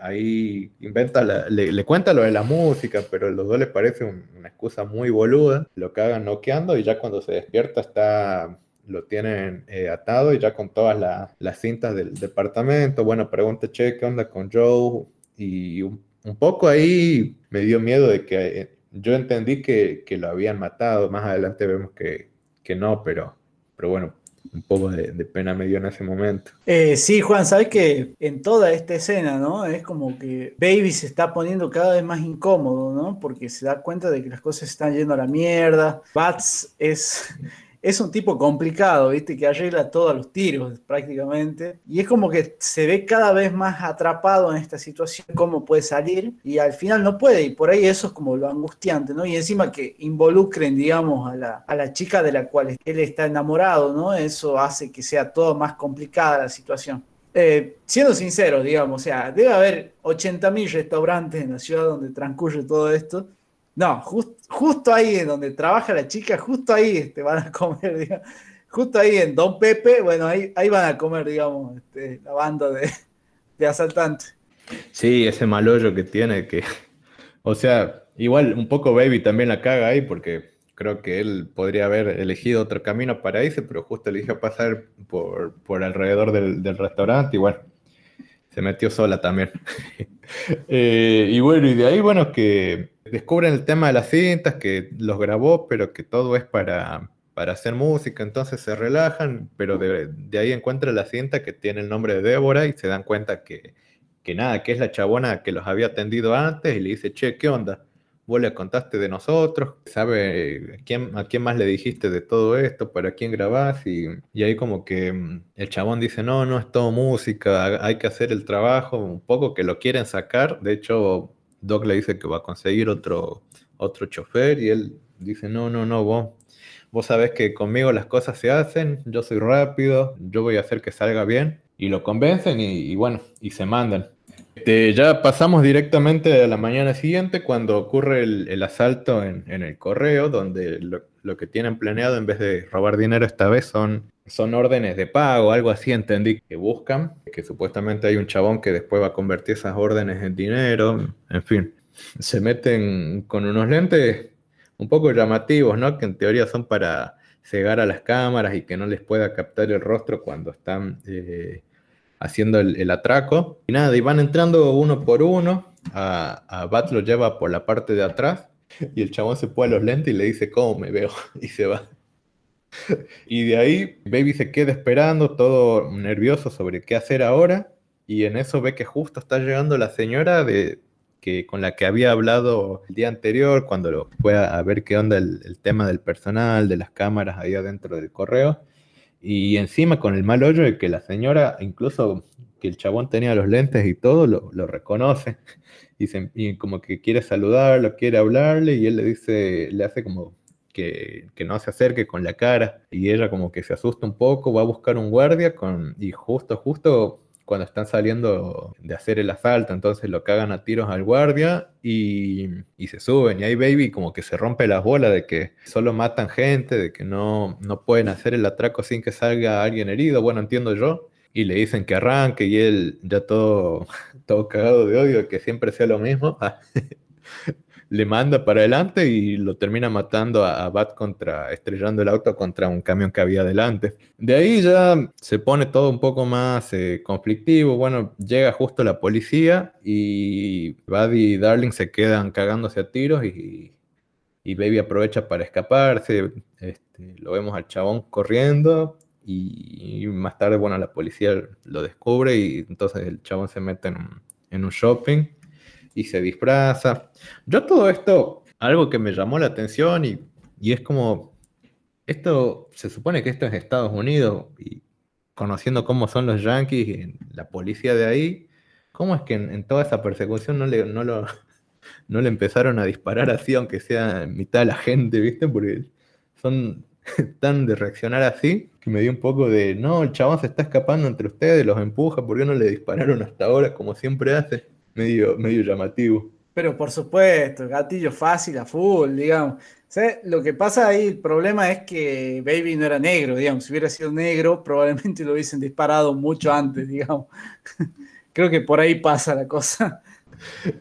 ahí inventa, la- le, cuenta lo de la música, pero a los dos les parece un- una excusa muy boluda. Lo cagan noqueando y ya cuando se despierta está, lo tienen eh, atado y ya con todas la- las cintas del departamento. Bueno, pregunta, che, ¿qué onda con Joe? Y un, un poco ahí me dio miedo de que eh, yo entendí que, que lo habían matado. Más adelante vemos que, que no, pero, pero bueno, un poco de, pena me dio en ese momento. Eh, sí, Juan, sabes que en toda esta escena, ¿no? Es como que Baby se está poniendo cada vez más incómodo, ¿no? Porque se da cuenta de que las cosas están yendo a la mierda. Bats es, es un tipo complicado, ¿viste? Que arregla todos los tiros prácticamente. Y es como que se ve cada vez más atrapado en esta situación, cómo puede salir. Y al final no puede. Y por ahí eso es como lo angustiante, ¿no? Y encima que involucren, digamos, a la, a la chica de la cual él está enamorado, ¿no? Eso hace que sea todo más complicada la situación. Eh, siendo sincero, digamos, o sea, debe haber 80.000 restaurantes en la ciudad donde transcurre todo esto. No, jus- justo ahí en donde trabaja la chica, justo ahí este, van a comer, digamos. Justo ahí en Don Pepe, bueno, ahí, ahí van a comer, digamos, este, la banda de, asaltantes. Sí, ese mal hoyo que tiene que, o sea, igual un poco Baby también la caga ahí porque creo que él podría haber elegido otro camino para irse, pero justo eligió pasar por, por alrededor del, del restaurante y bueno, se metió sola también. Eh, y bueno, y de ahí, bueno, que descubren el tema de las cintas, que los grabó, pero que todo es para, para hacer música, entonces se relajan, pero de, de ahí encuentran la cinta que tiene el nombre de Débora y se dan cuenta que, que nada, que es la chabona que los había atendido antes y le dice, che, ¿qué onda? Vos le contaste de nosotros, sabe a quién, a quién más le dijiste de todo esto, para quién grabás, y, y ahí como que mm, el chabón dice, no, no es todo música, hay que hacer el trabajo, un poco que lo quieren sacar, de hecho Doc le dice que va a conseguir otro, otro chofer y él dice, no, no, no, vos, vos sabés que conmigo las cosas se hacen, yo soy rápido, yo voy a hacer que salga bien, y lo convencen y bueno, y se mandan. Este, ya pasamos directamente a la mañana siguiente cuando ocurre el, asalto en, el correo, donde lo, lo, que tienen planeado en vez de robar dinero esta vez son, son órdenes de pago, algo así entendí que buscan, que supuestamente hay un chabón que después va a convertir esas órdenes en dinero, en fin, se meten con unos lentes un poco llamativos, ¿no? Que en teoría son para cegar a las cámaras y que no les pueda captar el rostro cuando están... Eh, haciendo el, atraco. Y nada, y van entrando uno por uno. A, a, Bat lo lleva por la parte de atrás. Y el chabón se pone los lentes y le dice, ¿cómo me veo? Y se va. Y de ahí, Baby se queda esperando, todo nervioso sobre qué hacer ahora. Y en eso ve que justo está llegando la señora de, que, con la que había hablado el día anterior, cuando lo fue a, a ver qué onda el, el tema del personal, de las cámaras ahí adentro del correo. Y encima con el mal hoyo de que la señora, incluso que el chabón tenía los lentes y todo, lo, lo reconoce. Y, se, y, como que quiere saludarlo, quiere hablarle, y él le dice, le hace como que, que, no se acerque con la cara. Y ella como que se asusta un poco, va a buscar un guardia con, y justo, justo cuando están saliendo de hacer el asalto, entonces lo cagan a tiros al guardia y, y, se suben. Y ahí Baby como que se rompe las bolas de que solo matan gente, de que no, no pueden hacer el atraco sin que salga alguien herido. Bueno, entiendo yo. Y le dicen que arranque y él ya todo, todo cagado de odio, que siempre sea lo mismo. le manda para adelante y lo termina matando a, a, Bat contra, estrellando el auto contra un camión que había adelante. De ahí ya se pone todo un poco más eh, conflictivo. Bueno, llega justo la policía y Bud y Darling se quedan cagándose a tiros y, y Baby aprovecha para escaparse. Este, lo vemos al chabón corriendo y, más tarde, bueno, la policía lo descubre y entonces el chabón se mete en un shopping y se disfraza. Yo todo esto, algo que me llamó la atención y, y, es como, esto, se supone que esto es Estados Unidos y conociendo cómo son los yankees la policía de ahí, ¿cómo es que en, en toda esa persecución no le, no, lo, no le empezaron a disparar así, aunque sea mitad de la gente, ¿viste? Porque son tan de reaccionar así que me dio un poco de, no, el chabón se está escapando entre ustedes, los empuja, ¿por qué no le dispararon hasta ahora como siempre hace? Medio, medio llamativo. Pero por supuesto, gatillo fácil a full, digamos. ¿Sabes? Lo que pasa ahí, el problema es que Baby no era negro, digamos. Si hubiera sido negro, probablemente lo hubiesen disparado mucho antes, digamos. Creo que por ahí pasa la cosa.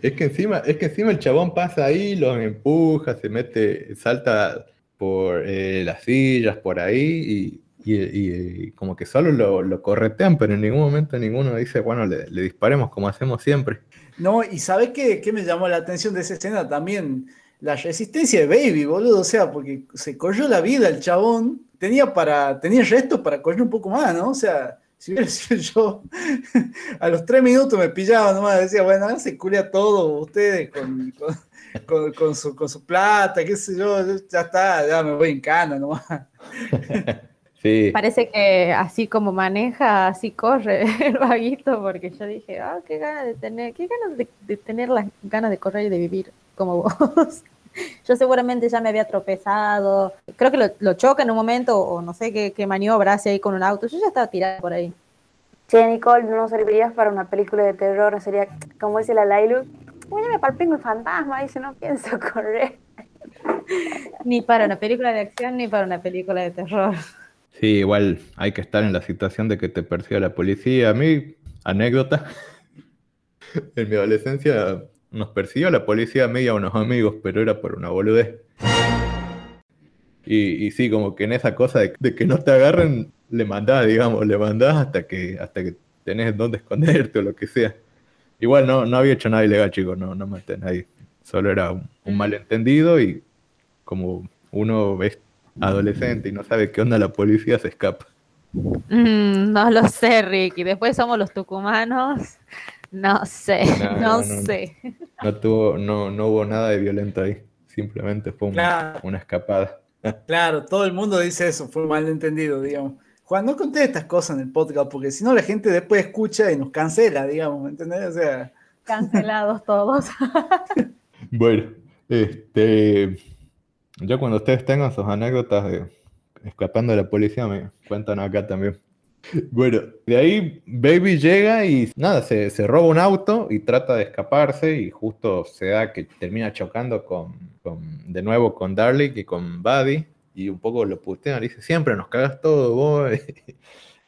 Es que encima, es que encima el chabón pasa ahí, los empuja, se mete, salta por eh, las sillas, por ahí, y, y, y, como que solo lo, lo, corretean, pero en ningún momento ninguno dice, bueno, le, le disparemos como hacemos siempre. No, y ¿sabes qué, qué me llamó la atención de esa escena también? La resistencia de Baby, boludo, o sea, porque se corrió la vida el chabón, tenía para, tenía restos para correr un poco más, ¿no? O sea, si hubiera sido yo, a los tres minutos me pillaba nomás, decía, bueno, se culea todo ustedes con, con, con, con, su, con su plata, qué sé yo, ya está, ya me voy en cana nomás. Sí. Parece que así como maneja, así corre el vaguito, porque yo dije, ah, qué ganas de tener, qué ganas de, de, tener las ganas de correr y de vivir como vos. yo seguramente ya me había tropezado, creo que lo, lo choca en un momento, o no sé qué, qué, maniobra hace ahí con un auto, yo ya estaba tirada por ahí. Che, Nicole, no servirías para una película de terror, sería, como dice la Lailu, me palpingo el fantasma, y si no pienso correr. ni para una película de acción, ni para una película de terror. Sí, igual hay que estar en la situación de que te persiga la policía. A mí, anécdota, en mi adolescencia nos persiguió la policía a mí y a unos amigos, pero era por una boludez. Y, y sí, como que en esa cosa de, de, que no te agarren, le mandás, digamos, le mandás hasta que, hasta que tenés dónde esconderte o lo que sea. Igual no, no había hecho nada ilegal, chicos, no, no maté a nadie. Solo era un, un malentendido y como uno ve adolescente y no sabe qué onda la policía, se escapa. Mm, no lo sé, Ricky. Después somos los tucumanos. No sé, No, no, no, no. sé. No, tuvo, no, no hubo nada de violento ahí. Simplemente fue un- Claro. una escapada. Claro, todo el mundo dice eso, fue malentendido, digamos. Juan, no conté estas cosas en el podcast, porque si no la gente después escucha y nos cancela, digamos, ¿me entendés? O sea, Cancelados todos. Bueno, este, ya cuando ustedes tengan sus anécdotas de escapando de la policía, me cuentan acá también. Bueno, de ahí Baby llega y nada, se, se roba un auto y trata de escaparse y justo se da que termina chocando con, con- de nuevo con Darling y con Buddy y un poco lo putean, le dice, siempre nos cagas todo vos.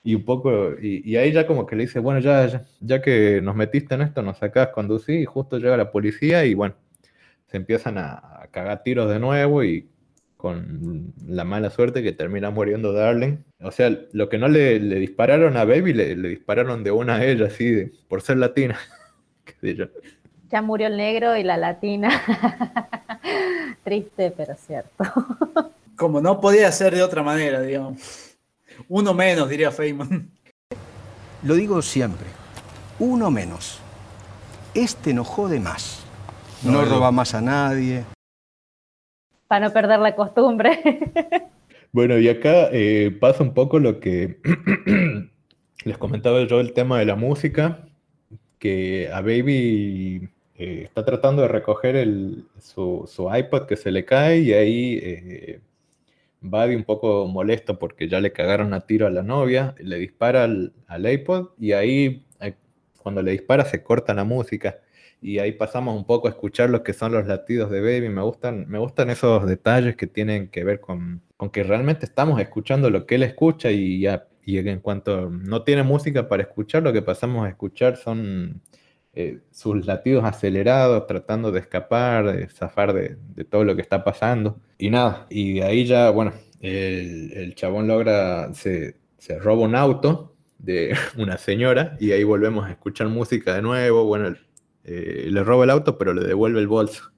Y un poco, y, ahí ya como que le dice, bueno, ya, ya, que nos metiste en esto, nos sacás conducir y justo llega la policía y bueno, se empiezan a, a cagar tiros de nuevo y con la mala suerte que termina muriendo Darling. O sea, lo que no le, le dispararon a Baby, le, le dispararon de una a ella, así, de- por ser latina. Ya murió el negro y la latina. Triste, pero cierto. como no podía ser de otra manera, digamos. Uno menos, diría Feynman. Lo digo siempre. Uno menos. Este no jode más. No, No, roba más a nadie. Para no perder la costumbre. Bueno, y acá eh, pasa un poco lo que les comentaba yo el tema de la música, que a Baby eh, está tratando de recoger el, su, su iPod que se le cae y ahí eh, Buddy un poco molesto porque ya le cagaron a tiro a la novia, le dispara al, al iPod y ahí eh, cuando le dispara se corta la música. Y ahí pasamos un poco a escuchar lo que son los latidos de Baby. Me gustan, me gustan esos detalles que tienen que ver con, con que realmente estamos escuchando lo que él escucha y, ya, y en cuanto no tiene música para escuchar, lo que pasamos a escuchar son eh, sus latidos acelerados, tratando de escapar, de zafar de, de todo lo que está pasando. Y nada, y de ahí ya, bueno, el, el chabón logra, se, se roba un auto de una señora y ahí volvemos a escuchar música de nuevo. Bueno, eh, le roba el auto, pero le devuelve el bolso.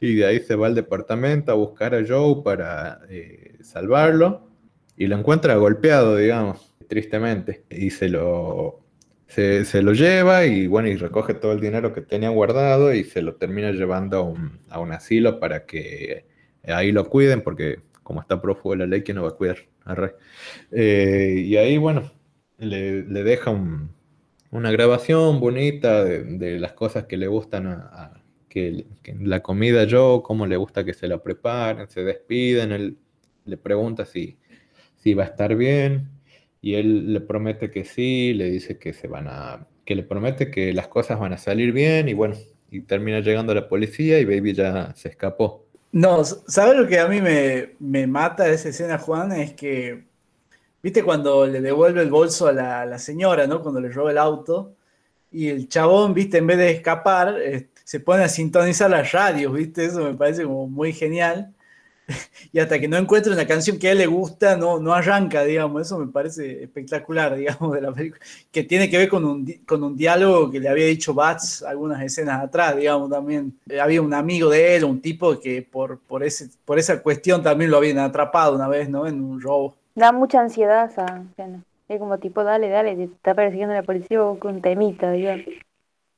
Y de ahí se va al departamento a buscar a Joe para eh, salvarlo. Y lo encuentra golpeado, digamos, tristemente. Y se lo, se, se lo lleva y bueno, y recoge todo el dinero que tenía guardado y se lo termina llevando a un, a un asilo para que ahí lo cuiden, porque como está prófugo de la ley, ¿quién no va a cuidar? Arre. Eh, y ahí, bueno, le, le deja un- una grabación bonita de, las cosas que le gustan a, que, la comida yo, cómo le gusta que se la preparen, se despiden, él le pregunta si, si va a estar bien y él le promete que sí, le dice que se van a, que le promete que las cosas van a salir bien y bueno, y termina llegando la policía y Baby ya se escapó. No, ¿sabes lo que a mí me, me mata esa escena, Juan? Es que, viste cuando le devuelve el bolso a la, la señora, ¿no? Cuando le roba el auto. Y el chabón, viste, en vez de escapar, eh, se pone a sintonizar las radios, viste. Eso me parece como muy genial. Y hasta que no encuentre una canción que a él le gusta, no, no arranca, digamos. Eso me parece espectacular, digamos, de la película. Que tiene que ver con un, con un diálogo que le había dicho Bats algunas escenas atrás, digamos, también. Eh, Había un amigo de él, un tipo que por, por, ese, por esa cuestión también lo habían atrapado una vez, ¿no? En un robo. Da mucha ansiedad esa escena. Es como tipo, dale, dale, te está persiguiendo la policía vos con temita, digamos.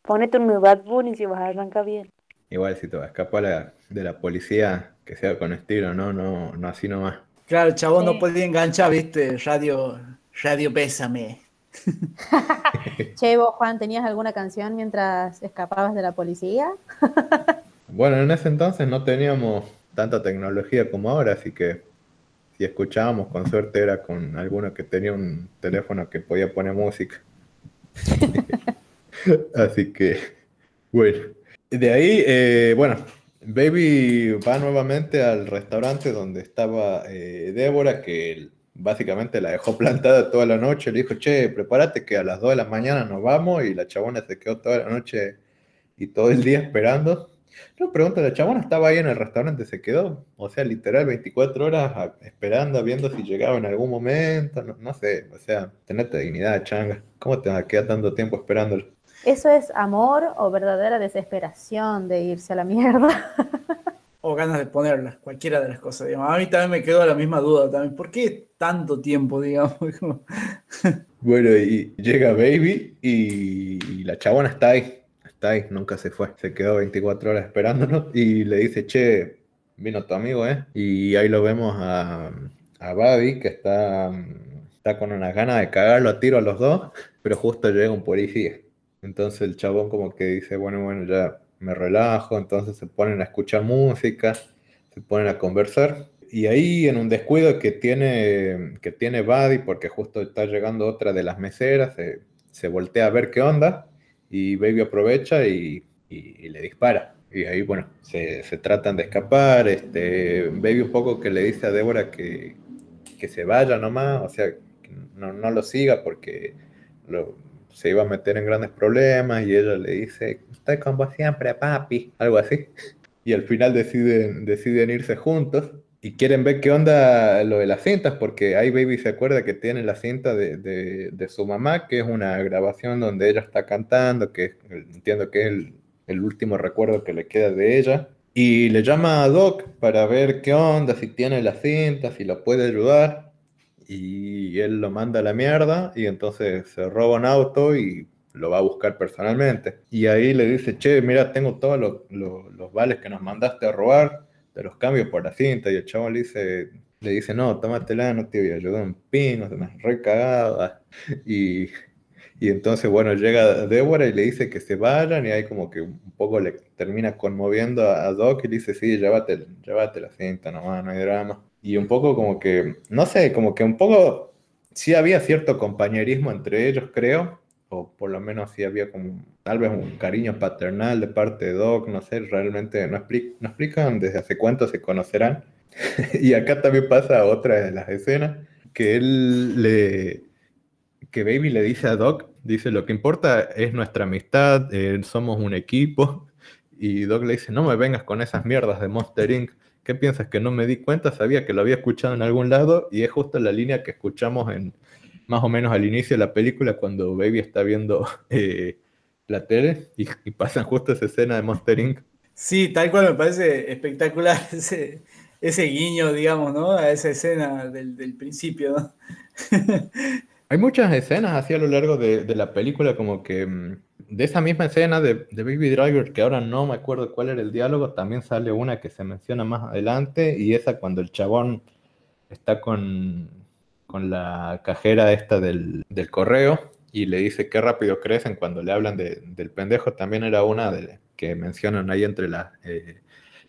Ponete un Bad Bunny si vas a arrancar bien. Igual si te vas a escapar la- de la policía, que sea con estilo, no, no, no así nomás. Claro, el chabón no Sí. podía enganchar, viste, radio, radio Pésame. Che, vos, Juan, ¿tenías alguna canción mientras escapabas de la policía? Bueno, en ese entonces no teníamos tanta tecnología como ahora, así que si escuchábamos, con suerte era con alguno que tenía un teléfono que podía poner música. Así que, bueno. De ahí, eh, bueno, Baby va nuevamente al restaurante donde estaba eh, Débora, que básicamente la dejó plantada toda la noche. Le dijo, che, prepárate que a las 2 de la mañana nos vamos. Y la chabona se quedó toda la noche y todo el día esperando. No, pregunto, la chabona estaba ahí en el restaurante, se quedó, o sea, literal 24 horas a- esperando, viendo si llegaba en algún momento, no, no sé, o sea, tenete dignidad, changa. ¿Cómo te vas a quedar tanto tiempo esperándolo? ¿Eso es amor o verdadera desesperación de irse a la mierda? o ganas de ponerla, cualquiera de las cosas. Digamos. A mí también me quedó la misma duda también. ¿Por qué tanto tiempo, digamos? bueno, y llega Baby y, la chabona está ahí. Está nunca se fue. Se quedó 24 horas esperándonos y le dice, che, vino tu amigo, ¿eh? Y ahí lo vemos a, a Buddy, que está, está con unas ganas de cagarlo a tiro a los dos, pero justo llega un policía. Entonces el chabón como que dice, bueno, bueno, ya me relajo, entonces se ponen a escuchar música, se ponen a conversar. Y ahí en un descuido que tiene, que tiene Buddy, porque justo está llegando otra de las meseras, se, voltea a ver qué onda y Baby aprovecha y, le dispara. Y ahí, bueno, se, tratan de escapar. Este, Baby un poco que le dice a Débora que, que se vaya nomás, o sea, no, no lo siga porque lo, se iba a meter en grandes problemas y ella le dice, estoy con vos siempre, papi, algo así. Y al final deciden, deciden irse juntos y quieren ver qué onda lo de las cintas, porque ahí Baby se acuerda que tiene la cinta de, de, su mamá, que es una grabación donde ella está cantando, que entiendo que es el, último recuerdo que le queda de ella. Y le llama a Doc para ver qué onda, si tiene la cinta, si lo puede ayudar y él lo manda a la mierda y entonces se roba un auto y lo va a buscar personalmente. Y ahí le dice, che, mira, tengo todos los vales que nos mandaste a robar, te los cambio por la cinta. Y el chavo le dice, le dice no, tómatela, no te voy a ayudar un pino, se me recagada. Y, y entonces, bueno, llega Débora y le dice que se vayan y ahí como que un poco le termina conmoviendo a, Doc y le dice, sí, llévate, llévate la cinta nomás, no hay drama y un poco como que, no sé, como que un poco sí había cierto compañerismo entre ellos, creo, o por lo menos sí había como tal vez un cariño paternal de parte de Doc, no sé, realmente no, no explican desde hace cuánto se conocerán. y acá también pasa otra de las escenas, que él le, que Baby le dice a Doc, dice, lo que importa es nuestra amistad, eh, somos un equipo, y Doc le dice, no me vengas con esas mierdas de Monster Inc. ¿Qué piensas? Que no me di cuenta, sabía que lo había escuchado en algún lado y es justo la línea que escuchamos en más o menos al inicio de la película cuando Baby está viendo eh, la tele y, pasan justo esa escena de Monster Inc. Sí, tal cual me parece espectacular ese, ese guiño, digamos, ¿no? A esa escena del, principio, ¿no? Hay muchas escenas así a lo largo de, de la película como que mm, de esa misma escena de, Baby Driver, que ahora no me acuerdo cuál era el diálogo, también sale una que se menciona más adelante, y esa cuando el chabón está con, con la cajera esta del, correo y le dice qué rápido crecen cuando le hablan del pendejo, también era una de, que mencionan ahí entre las... Eh,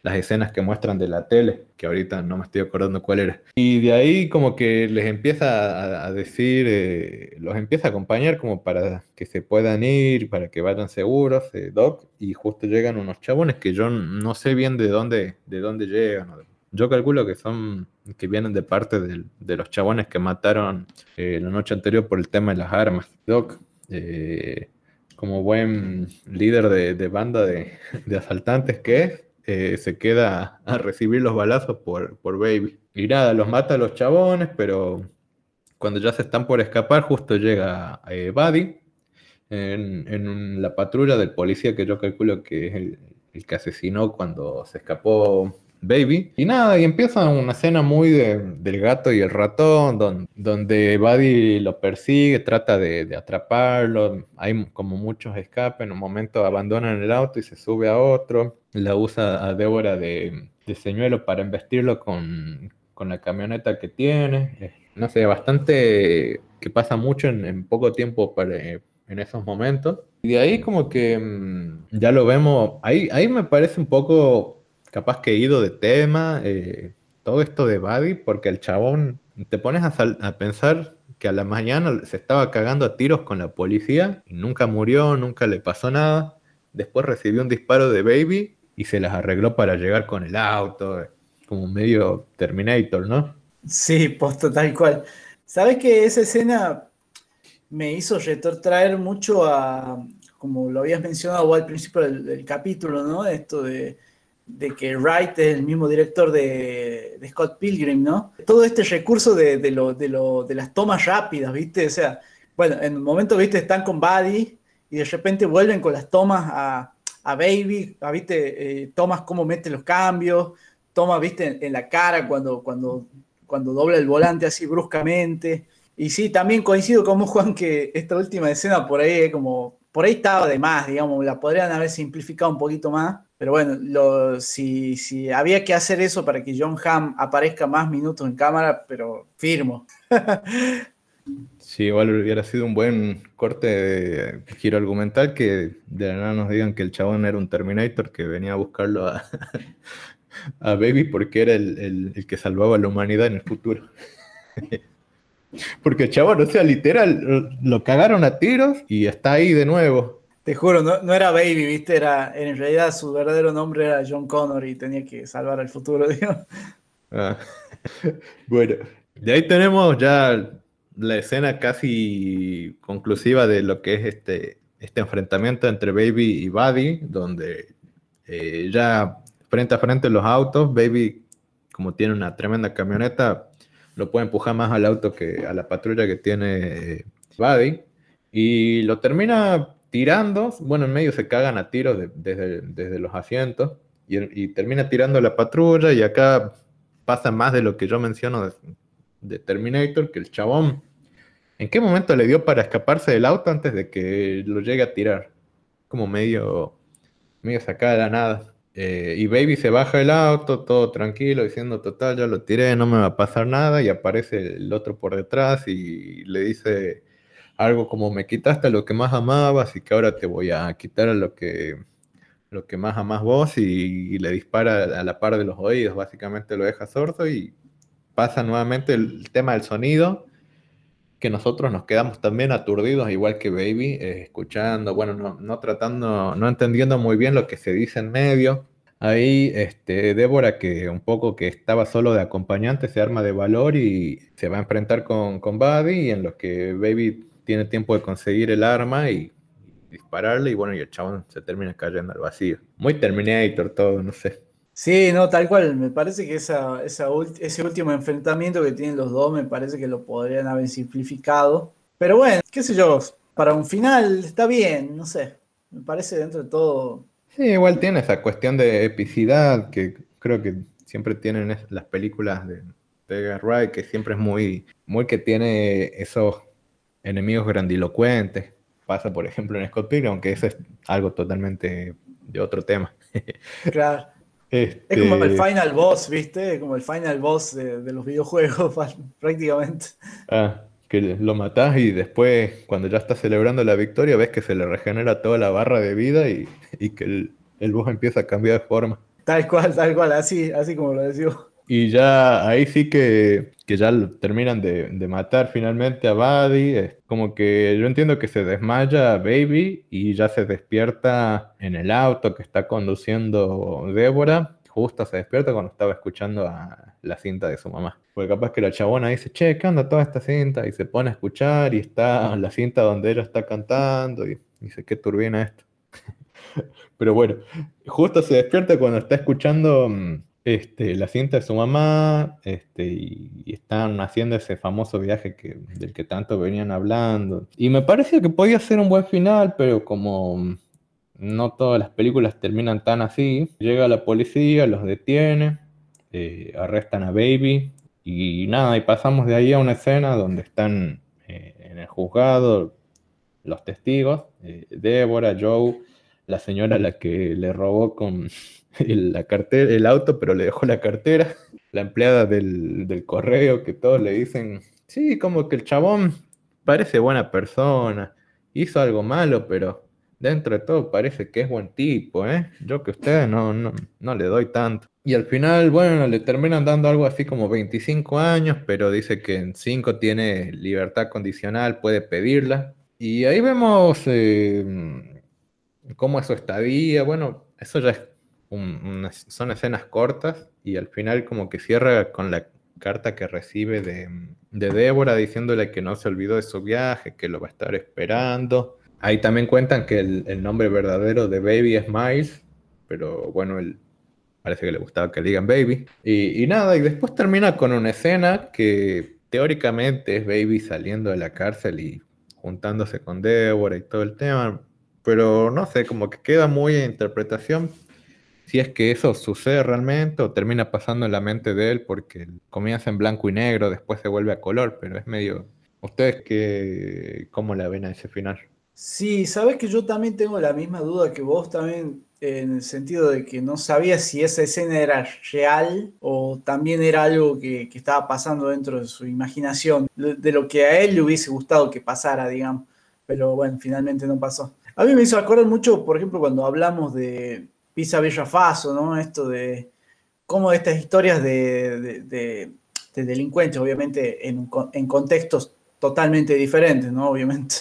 las escenas que muestran de la tele, que ahorita no me estoy acordando cuál era. Y de ahí como que les empieza a, decir, eh, los empieza a acompañar como para que se puedan ir, para que vayan seguros, eh, Doc, y justo llegan unos chabones que yo no sé bien de dónde, de dónde llegan. Yo calculo que son, que vienen de parte de, los chabones que mataron eh, la noche anterior por el tema de las armas. Doc, como buen líder de, banda de, de asaltantes que es, eh, se queda a recibir los balazos por, por Baby. Y nada, los mata a los chabones, pero cuando ya se están por escapar, justo llega eh, Buddy en, la patrulla del policía que yo calculo que es el, el que asesinó cuando se escapó Baby. Y nada, y empieza una escena muy del gato y el ratón, donde Buddy lo persigue, trata de, atraparlo. Hay como muchos escapes, en un momento abandonan el auto y se sube a otro. La usa a Débora de, señuelo para investirlo con, la camioneta que tiene. No sé, bastante que pasa mucho en, poco tiempo en esos momentos. Y de ahí como que mm, ya lo vemos, ahí, ahí me parece un poco capaz que he ido de tema, eh, todo esto de Buddy, porque el chabón, te pones a, pensar que a la mañana se estaba cagando a tiros con la policía y nunca murió, nunca le pasó nada. Después recibió un disparo de Baby y se las arregló para llegar con el auto, como medio Terminator, ¿no? Sí, posto tal cual. ¿Sabes que esa escena me hizo retrotraer mucho a, como lo habías mencionado al principio del capítulo, ¿no? Esto de de que Wright es el mismo director de, Scott Pilgrim, ¿no? Todo este recurso de, de, las tomas rápidas, ¿viste? O sea, bueno, en un momento, ¿viste? Están con Buddy y de repente vuelven con las tomas a, a Baby, a, ¿viste? Eh, tomas cómo mete los cambios, toma, ¿viste? En, la cara cuando, cuando, cuando dobla el volante así bruscamente. Y sí, también coincido con Juan, que esta última escena por ahí, como, por ahí estaba de más, digamos, la podrían haber simplificado un poquito más. Pero bueno, lo, si, si había que hacer eso para que John Hamm aparezca más minutos en cámara, pero firmo. Sí, igual hubiera sido un buen corte de giro argumental que de la nada nos digan que el chabón era un Terminator que venía a buscarlo a, a Baby porque era el, el, que salvaba a la humanidad en el futuro. porque el chabón, o sea, literal, lo cagaron a tiros y está ahí de nuevo. Te juro, no, no, era Baby, viste, era, en realidad su verdadero nombre era John Connor y tenía que salvar al futuro, digo. Ah. Bueno, de ahí tenemos ya la escena casi conclusiva de lo que es este, este enfrentamiento entre Baby y Buddy, donde eh, ya frente a frente los autos, Baby, como tiene una tremenda camioneta, lo puede empujar más al auto que a la patrulla que tiene eh, Buddy, y lo termina tirando, bueno, en medio se cagan a tiros desde, los asientos, y, termina tirando la patrulla, y acá pasa más de lo que yo menciono de Terminator, que el chabón ¿En qué momento le dio para escaparse del auto antes de que lo llegue a tirar? Como medio, medio sacada de la nada. Eh, y Baby se baja del auto, todo tranquilo, diciendo, total, ya lo tiré, no me va a pasar nada. Y aparece el otro por detrás y le dice algo como, me quitaste lo que más amabas y que ahora te voy a quitar a lo que, lo que más amas vos. Y, le dispara a la par de los oídos, básicamente lo deja sordo y pasa nuevamente el tema del sonido que nosotros nos quedamos también aturdidos, igual que Baby, eh, escuchando, bueno, no, tratando, no entendiendo muy bien lo que se dice en medio. Ahí, este, Débora, que un poco que estaba solo de acompañante, se arma de valor y se va a enfrentar con, con Buddy, y en lo que Baby tiene tiempo de conseguir el arma y, dispararle, y bueno, y el chabón se termina cayendo al vacío. Muy Terminator todo, no sé. Sí, no, tal cual. Me parece que esa, ese último enfrentamiento que tienen los dos, me parece que lo podrían haber simplificado. Pero bueno, qué sé yo, para un final está bien, no sé. Me parece dentro de todo. Sí, igual tiene esa cuestión de epicidad que creo que siempre tienen las películas de, de Wright, que siempre es muy, muy que tiene esos enemigos grandilocuentes. Pasa, por ejemplo, en Scott Pilgrim, aunque eso es algo totalmente de otro tema. Claro. Es como el este final boss, ¿viste? Como el final boss de, los videojuegos, prácticamente. Ah, que lo matás y después, cuando ya estás celebrando la victoria, ves que se le regenera toda la barra de vida y, que el, el, boss empieza a cambiar de forma. Tal cual, tal cual, así, así como lo decía. Y ya ahí sí que, que ya terminan de, de, matar finalmente a Buddy. Es como que yo entiendo que se desmaya Baby y ya se despierta en el auto que está conduciendo Débora. Justo se despierta cuando estaba escuchando a la cinta de su mamá. Porque capaz que la chabona dice, che, ¿qué onda toda esta cinta? Y se pone a escuchar y está la cinta donde ella está cantando y dice, qué turbina esto. Pero bueno, justo se despierta cuando está escuchando mm, este, la cinta de su mamá, este, y, están haciendo ese famoso viaje que, del que tanto venían hablando. Y me parecía que podía ser un buen final, pero como no todas las películas terminan tan así, llega la policía, los detiene, eh, arrestan a Baby, y nada, y pasamos de ahí a una escena donde están eh, en el juzgado los testigos, eh, Débora, Joe, la señora a la que le robó con el, la cartera, el auto, pero le dejó la cartera. La empleada del, correo, que todos le dicen, sí, como que el chabón parece buena persona, hizo algo malo, pero dentro de todo parece que es buen tipo, ¿eh? Yo que ustedes no, no, no le doy tanto. Y al final, bueno, le terminan dando algo así como 25 años, pero dice que en 5 tiene libertad condicional, puede pedirla. Y ahí vemos eh, cómo es su estadía. Bueno, eso ya es son escenas cortas y al final como que cierra con la carta que recibe de, de, Débora diciéndole que no se olvidó de su viaje, que lo va a estar esperando. Ahí también cuentan que el, nombre verdadero de Baby es Miles, pero bueno, él parece que le gustaba que le digan Baby. Y, y nada, y después termina con una escena que teóricamente es Baby saliendo de la cárcel y juntándose con Débora y todo el tema pero no sé, como que queda muy en interpretación si es que eso sucede realmente o termina pasando en la mente de él porque comienza en blanco y negro, después se vuelve a color, pero es medio... ¿Ustedes qué, cómo la ven a ese final? Sí, sabes que yo también tengo la misma duda que vos también, en el sentido de que no sabía si esa escena era real o también era algo que, que estaba pasando dentro de su imaginación, de lo que a él le hubiese gustado que pasara, digamos. Pero bueno, finalmente no pasó. A mí me hizo acordar mucho, por ejemplo, cuando hablamos de, Pisa Bella Faso, ¿no? Esto de cómo estas historias de, delincuentes, obviamente en, contextos totalmente diferentes, ¿no? Obviamente,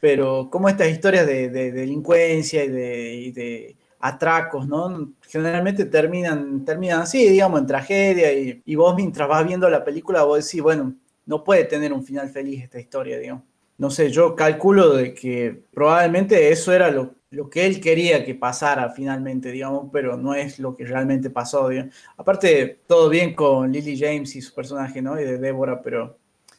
pero cómo estas historias de, delincuencia y de, atracos, ¿no? Generalmente terminan, terminan así, digamos, en tragedia y, y, vos mientras vas viendo la película vos decís, bueno, no puede tener un final feliz esta historia, digamos. No sé, yo calculo de que probablemente eso era lo, lo que él quería que pasara finalmente, digamos, pero no es lo que realmente pasó. Aparte, todo bien con Lily James y su personaje, ¿no? Y de Débora, pero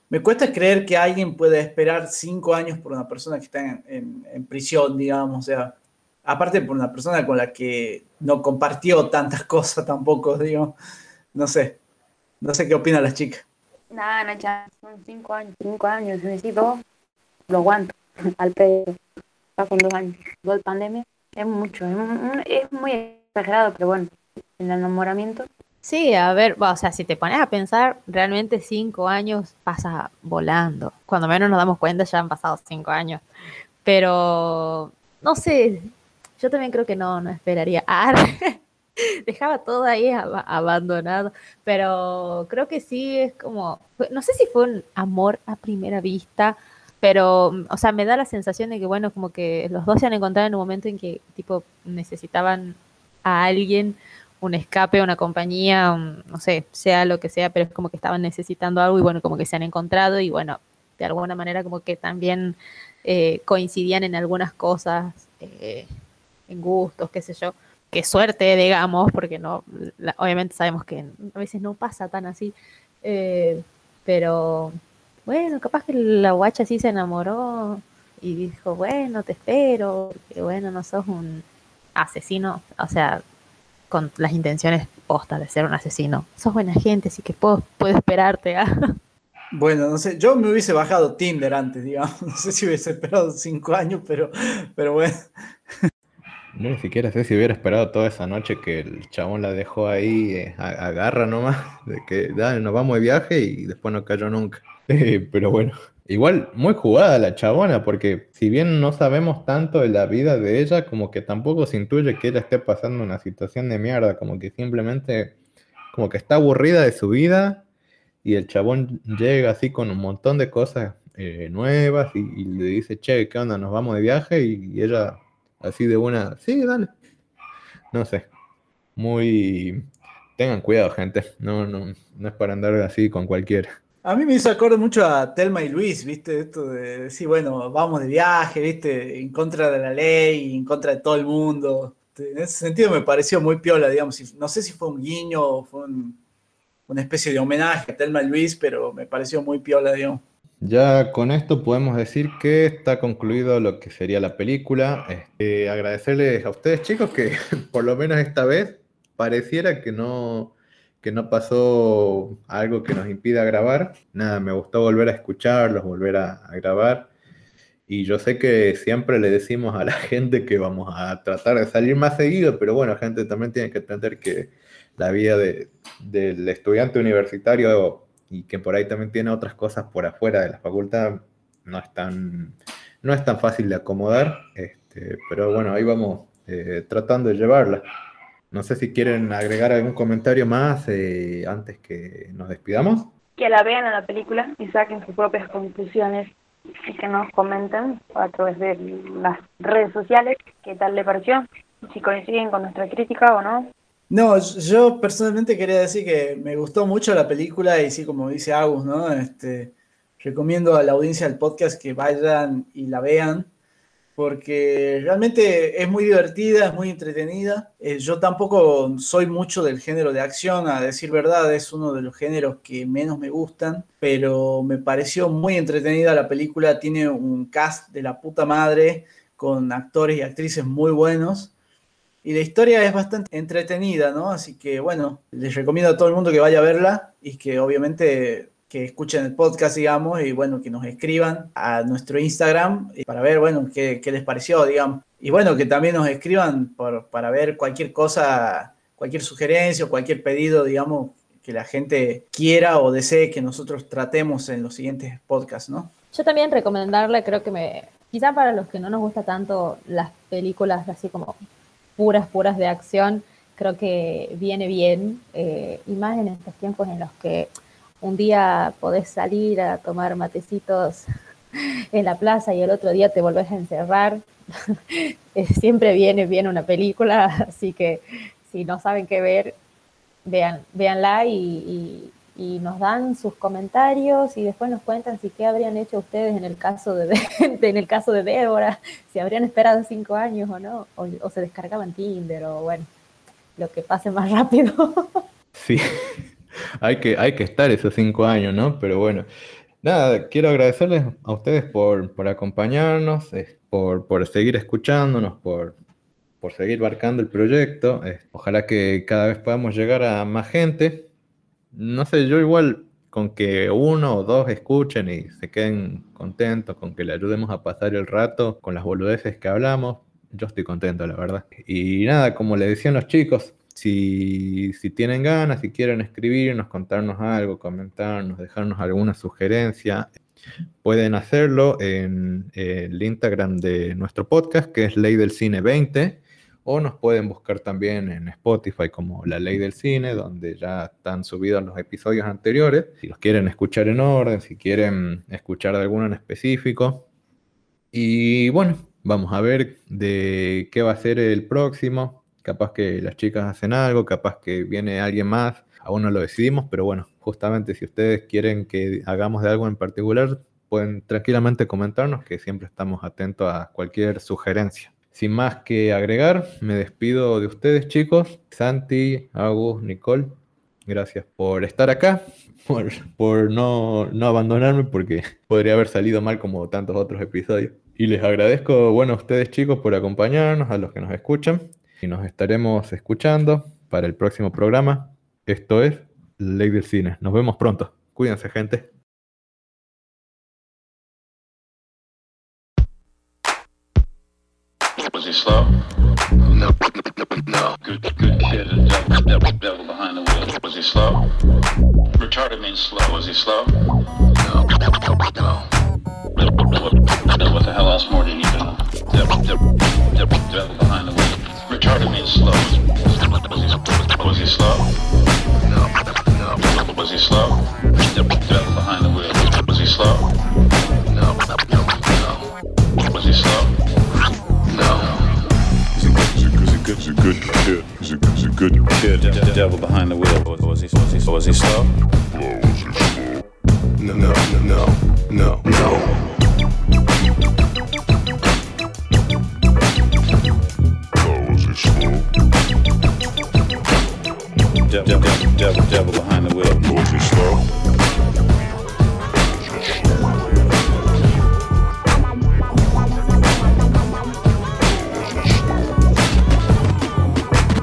me cuesta creer que alguien pueda esperar cinco años por una persona que está en, prisión, digamos, o sea, aparte por una persona con la que no compartió tantas cosas tampoco, digo, no sé, no sé qué opina la chica. Nada, no, son cinco años, cinco años, necesito, lo aguanto al pedo con dos años, dos pandemia, es mucho, es, muy exagerado, pero bueno, el enamoramiento. Sí, a ver, o sea, si te pones a pensar, realmente cinco años pasa volando. Cuando menos nos damos cuenta ya han pasado cinco años. Pero, no sé, yo también creo que no, no esperaría. Ah, dejaba todo ahí abandonado, pero creo que sí es como, no sé si fue un amor a primera vista pero, o sea, me da la sensación de que, bueno, como que los dos se han encontrado en un momento en que, tipo, necesitaban a alguien, un escape, una compañía, no sé, sea lo que sea, pero es como que estaban necesitando algo y, bueno, como que se han encontrado y, bueno, de alguna manera como que también eh, coincidían en algunas cosas, eh, en gustos, qué sé yo. Qué suerte, digamos, porque no, obviamente sabemos que a veces no pasa tan así, eh, pero bueno, capaz que la guacha sí se enamoró y dijo, bueno, te espero, que bueno, no sos un asesino, o sea, con las intenciones postas de ser un asesino. Sos buena gente, así que puedo, puedo esperarte. ¿ah? Bueno, no sé, yo me hubiese bajado Tinder antes, digamos. No sé si hubiese esperado cinco años, pero, pero bueno. No, ni siquiera sé si hubiera esperado toda esa noche que el chabón la dejó ahí, eh, agarra nomás, de que dale, nos vamos de viaje y después no cayó nunca. pero bueno, igual muy jugada la chabona, porque si bien no sabemos tanto de la vida de ella, como que tampoco se intuye que ella esté pasando una situación de mierda, como que simplemente, como que está aburrida de su vida y el chabón llega así con un montón de cosas eh, nuevas y, le dice, che, ¿qué onda? Nos vamos de viaje y ella así de buena, sí, dale. No sé, muy... Tengan cuidado, gente. No, no, no es para andar así con cualquiera. A mí me hizo acordar mucho a Telma y Luis, ¿viste? Esto de decir, bueno, vamos de viaje, ¿viste? En contra de la ley, en contra de todo el mundo. En ese sentido me pareció muy piola, digamos. No sé si fue un guiño o fue una especie de homenaje a Telma y Luis, pero me pareció muy piola, digamos. Ya con esto podemos decir que está concluido lo que sería la película. Este, agradecerles a ustedes chicos que por lo menos esta vez pareciera que no, que no pasó algo que nos impida grabar. Nada, me gustó volver a escucharlos, volver a, grabar. Y yo sé que siempre le decimos a la gente que vamos a tratar de salir más seguido, pero bueno, gente también tiene que entender que la vida del estudiante universitario y que por ahí también tiene otras cosas por afuera de la facultad, no es tan, no es tan fácil de acomodar, este, pero bueno, ahí vamos eh, tratando de llevarla. No sé si quieren agregar algún comentario más eh, antes que nos despidamos. Que la vean a la película y saquen sus propias conclusiones y que nos comenten a través de las redes sociales qué tal le pareció, si coinciden con nuestra crítica o no. No, yo personalmente quería decir que me gustó mucho la película y sí, como dice Agus, ¿no? Este, recomiendo a la audiencia del podcast que vayan y la vean porque realmente es muy divertida, es muy entretenida. Eh, yo tampoco soy mucho del género de acción, a decir verdad, es uno de los géneros que menos me gustan, pero me pareció muy entretenida la película, tiene un cast de la puta madre con actores y actrices muy buenos. Y la historia es bastante entretenida, ¿no? Así que bueno, les recomiendo a todo el mundo que vaya a verla y que obviamente que escuchen el podcast, digamos, y bueno, que nos escriban a nuestro Instagram para ver, bueno, qué, qué les pareció, digamos. Y bueno, que también nos escriban por, para ver cualquier cosa, cualquier sugerencia o cualquier pedido, digamos, que la gente quiera o desee que nosotros tratemos en los siguientes podcasts, ¿no? Yo también recomendarle, creo que me, quizá para los que no nos gusta tanto las películas así como puras, puras de acción, creo que viene bien, eh, y más en estos tiempos en los que un día podés salir a tomar matecitos en la plaza y el otro día te volvés a encerrar. Eh, siempre viene bien una película, así que si no saben qué ver, vean, véanla y, nos dan sus comentarios y después nos cuentan si qué habrían hecho ustedes en el caso de, en el caso de Débora, si habrían esperado cinco años o no, o, o se descargaban Tinder o bueno, lo que pase más rápido. Sí, hay que, hay que estar esos cinco años, ¿no? Pero bueno, nada, quiero agradecerles a ustedes por, por acompañarnos, por, por seguir escuchándonos, por, por seguir barcando el proyecto. Ojalá que cada vez podamos llegar a más gente. No sé, yo igual con que uno o dos escuchen y se queden contentos, con que le ayudemos a pasar el rato con las boludeces que hablamos, yo estoy contento, la verdad. Y nada, como le decían los chicos, si, tienen ganas, si quieren escribirnos, contarnos algo, comentarnos, dejarnos alguna sugerencia, pueden hacerlo en el Instagram de nuestro podcast, que es Ley del Cine 20, o nos pueden buscar también en Spotify como La Ley del Cine, donde ya están subidos los episodios anteriores. Si los quieren escuchar en orden, si quieren escuchar de alguno en específico. Y bueno, vamos a ver de qué va a ser el próximo capaz que las chicas hacen algo, capaz que viene alguien más, aún no lo decidimos, pero bueno, justamente si ustedes quieren que hagamos de algo en particular, pueden tranquilamente comentarnos que siempre estamos atentos a cualquier sugerencia. Sin más que agregar, me despido de ustedes chicos, Santi, Agus, Nicole, gracias por estar acá, por, no, no abandonarme porque podría haber salido mal como tantos otros episodios. Y les agradezco, bueno, a ustedes chicos por acompañarnos, a los que nos escuchan y nos estaremos escuchando para el próximo programa. Esto es Ley del Cine. Nos vemos pronto. Cuídense, gente. He he he. What the hell else more devil, devil behind the wheel. Retarded means slow. Was he slow? No. No. Was he slow? Devil behind the wheel. Was he slow? No. No. Was he slow? No. He's a good, he's a good kid. He's a, he's a good kid. De- devil behind the wheel. Was he, was he, was he slow? No, no, no, no, no, no. Devil, devil, devil, devil behind the wheel. Was he slow?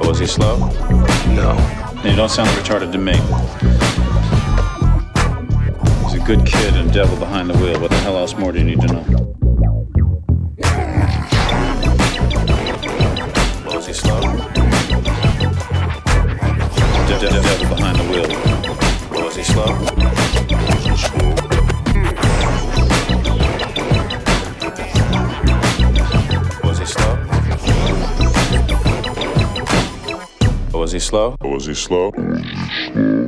Was he slow? No. You don't sound retarded to me. He's a good kid and devil behind the wheel. What the hell else more do you need to know? Was he slow? De- de- devil behind the wheel. Was he slow? Was he slow? Was he slow? Was he slow?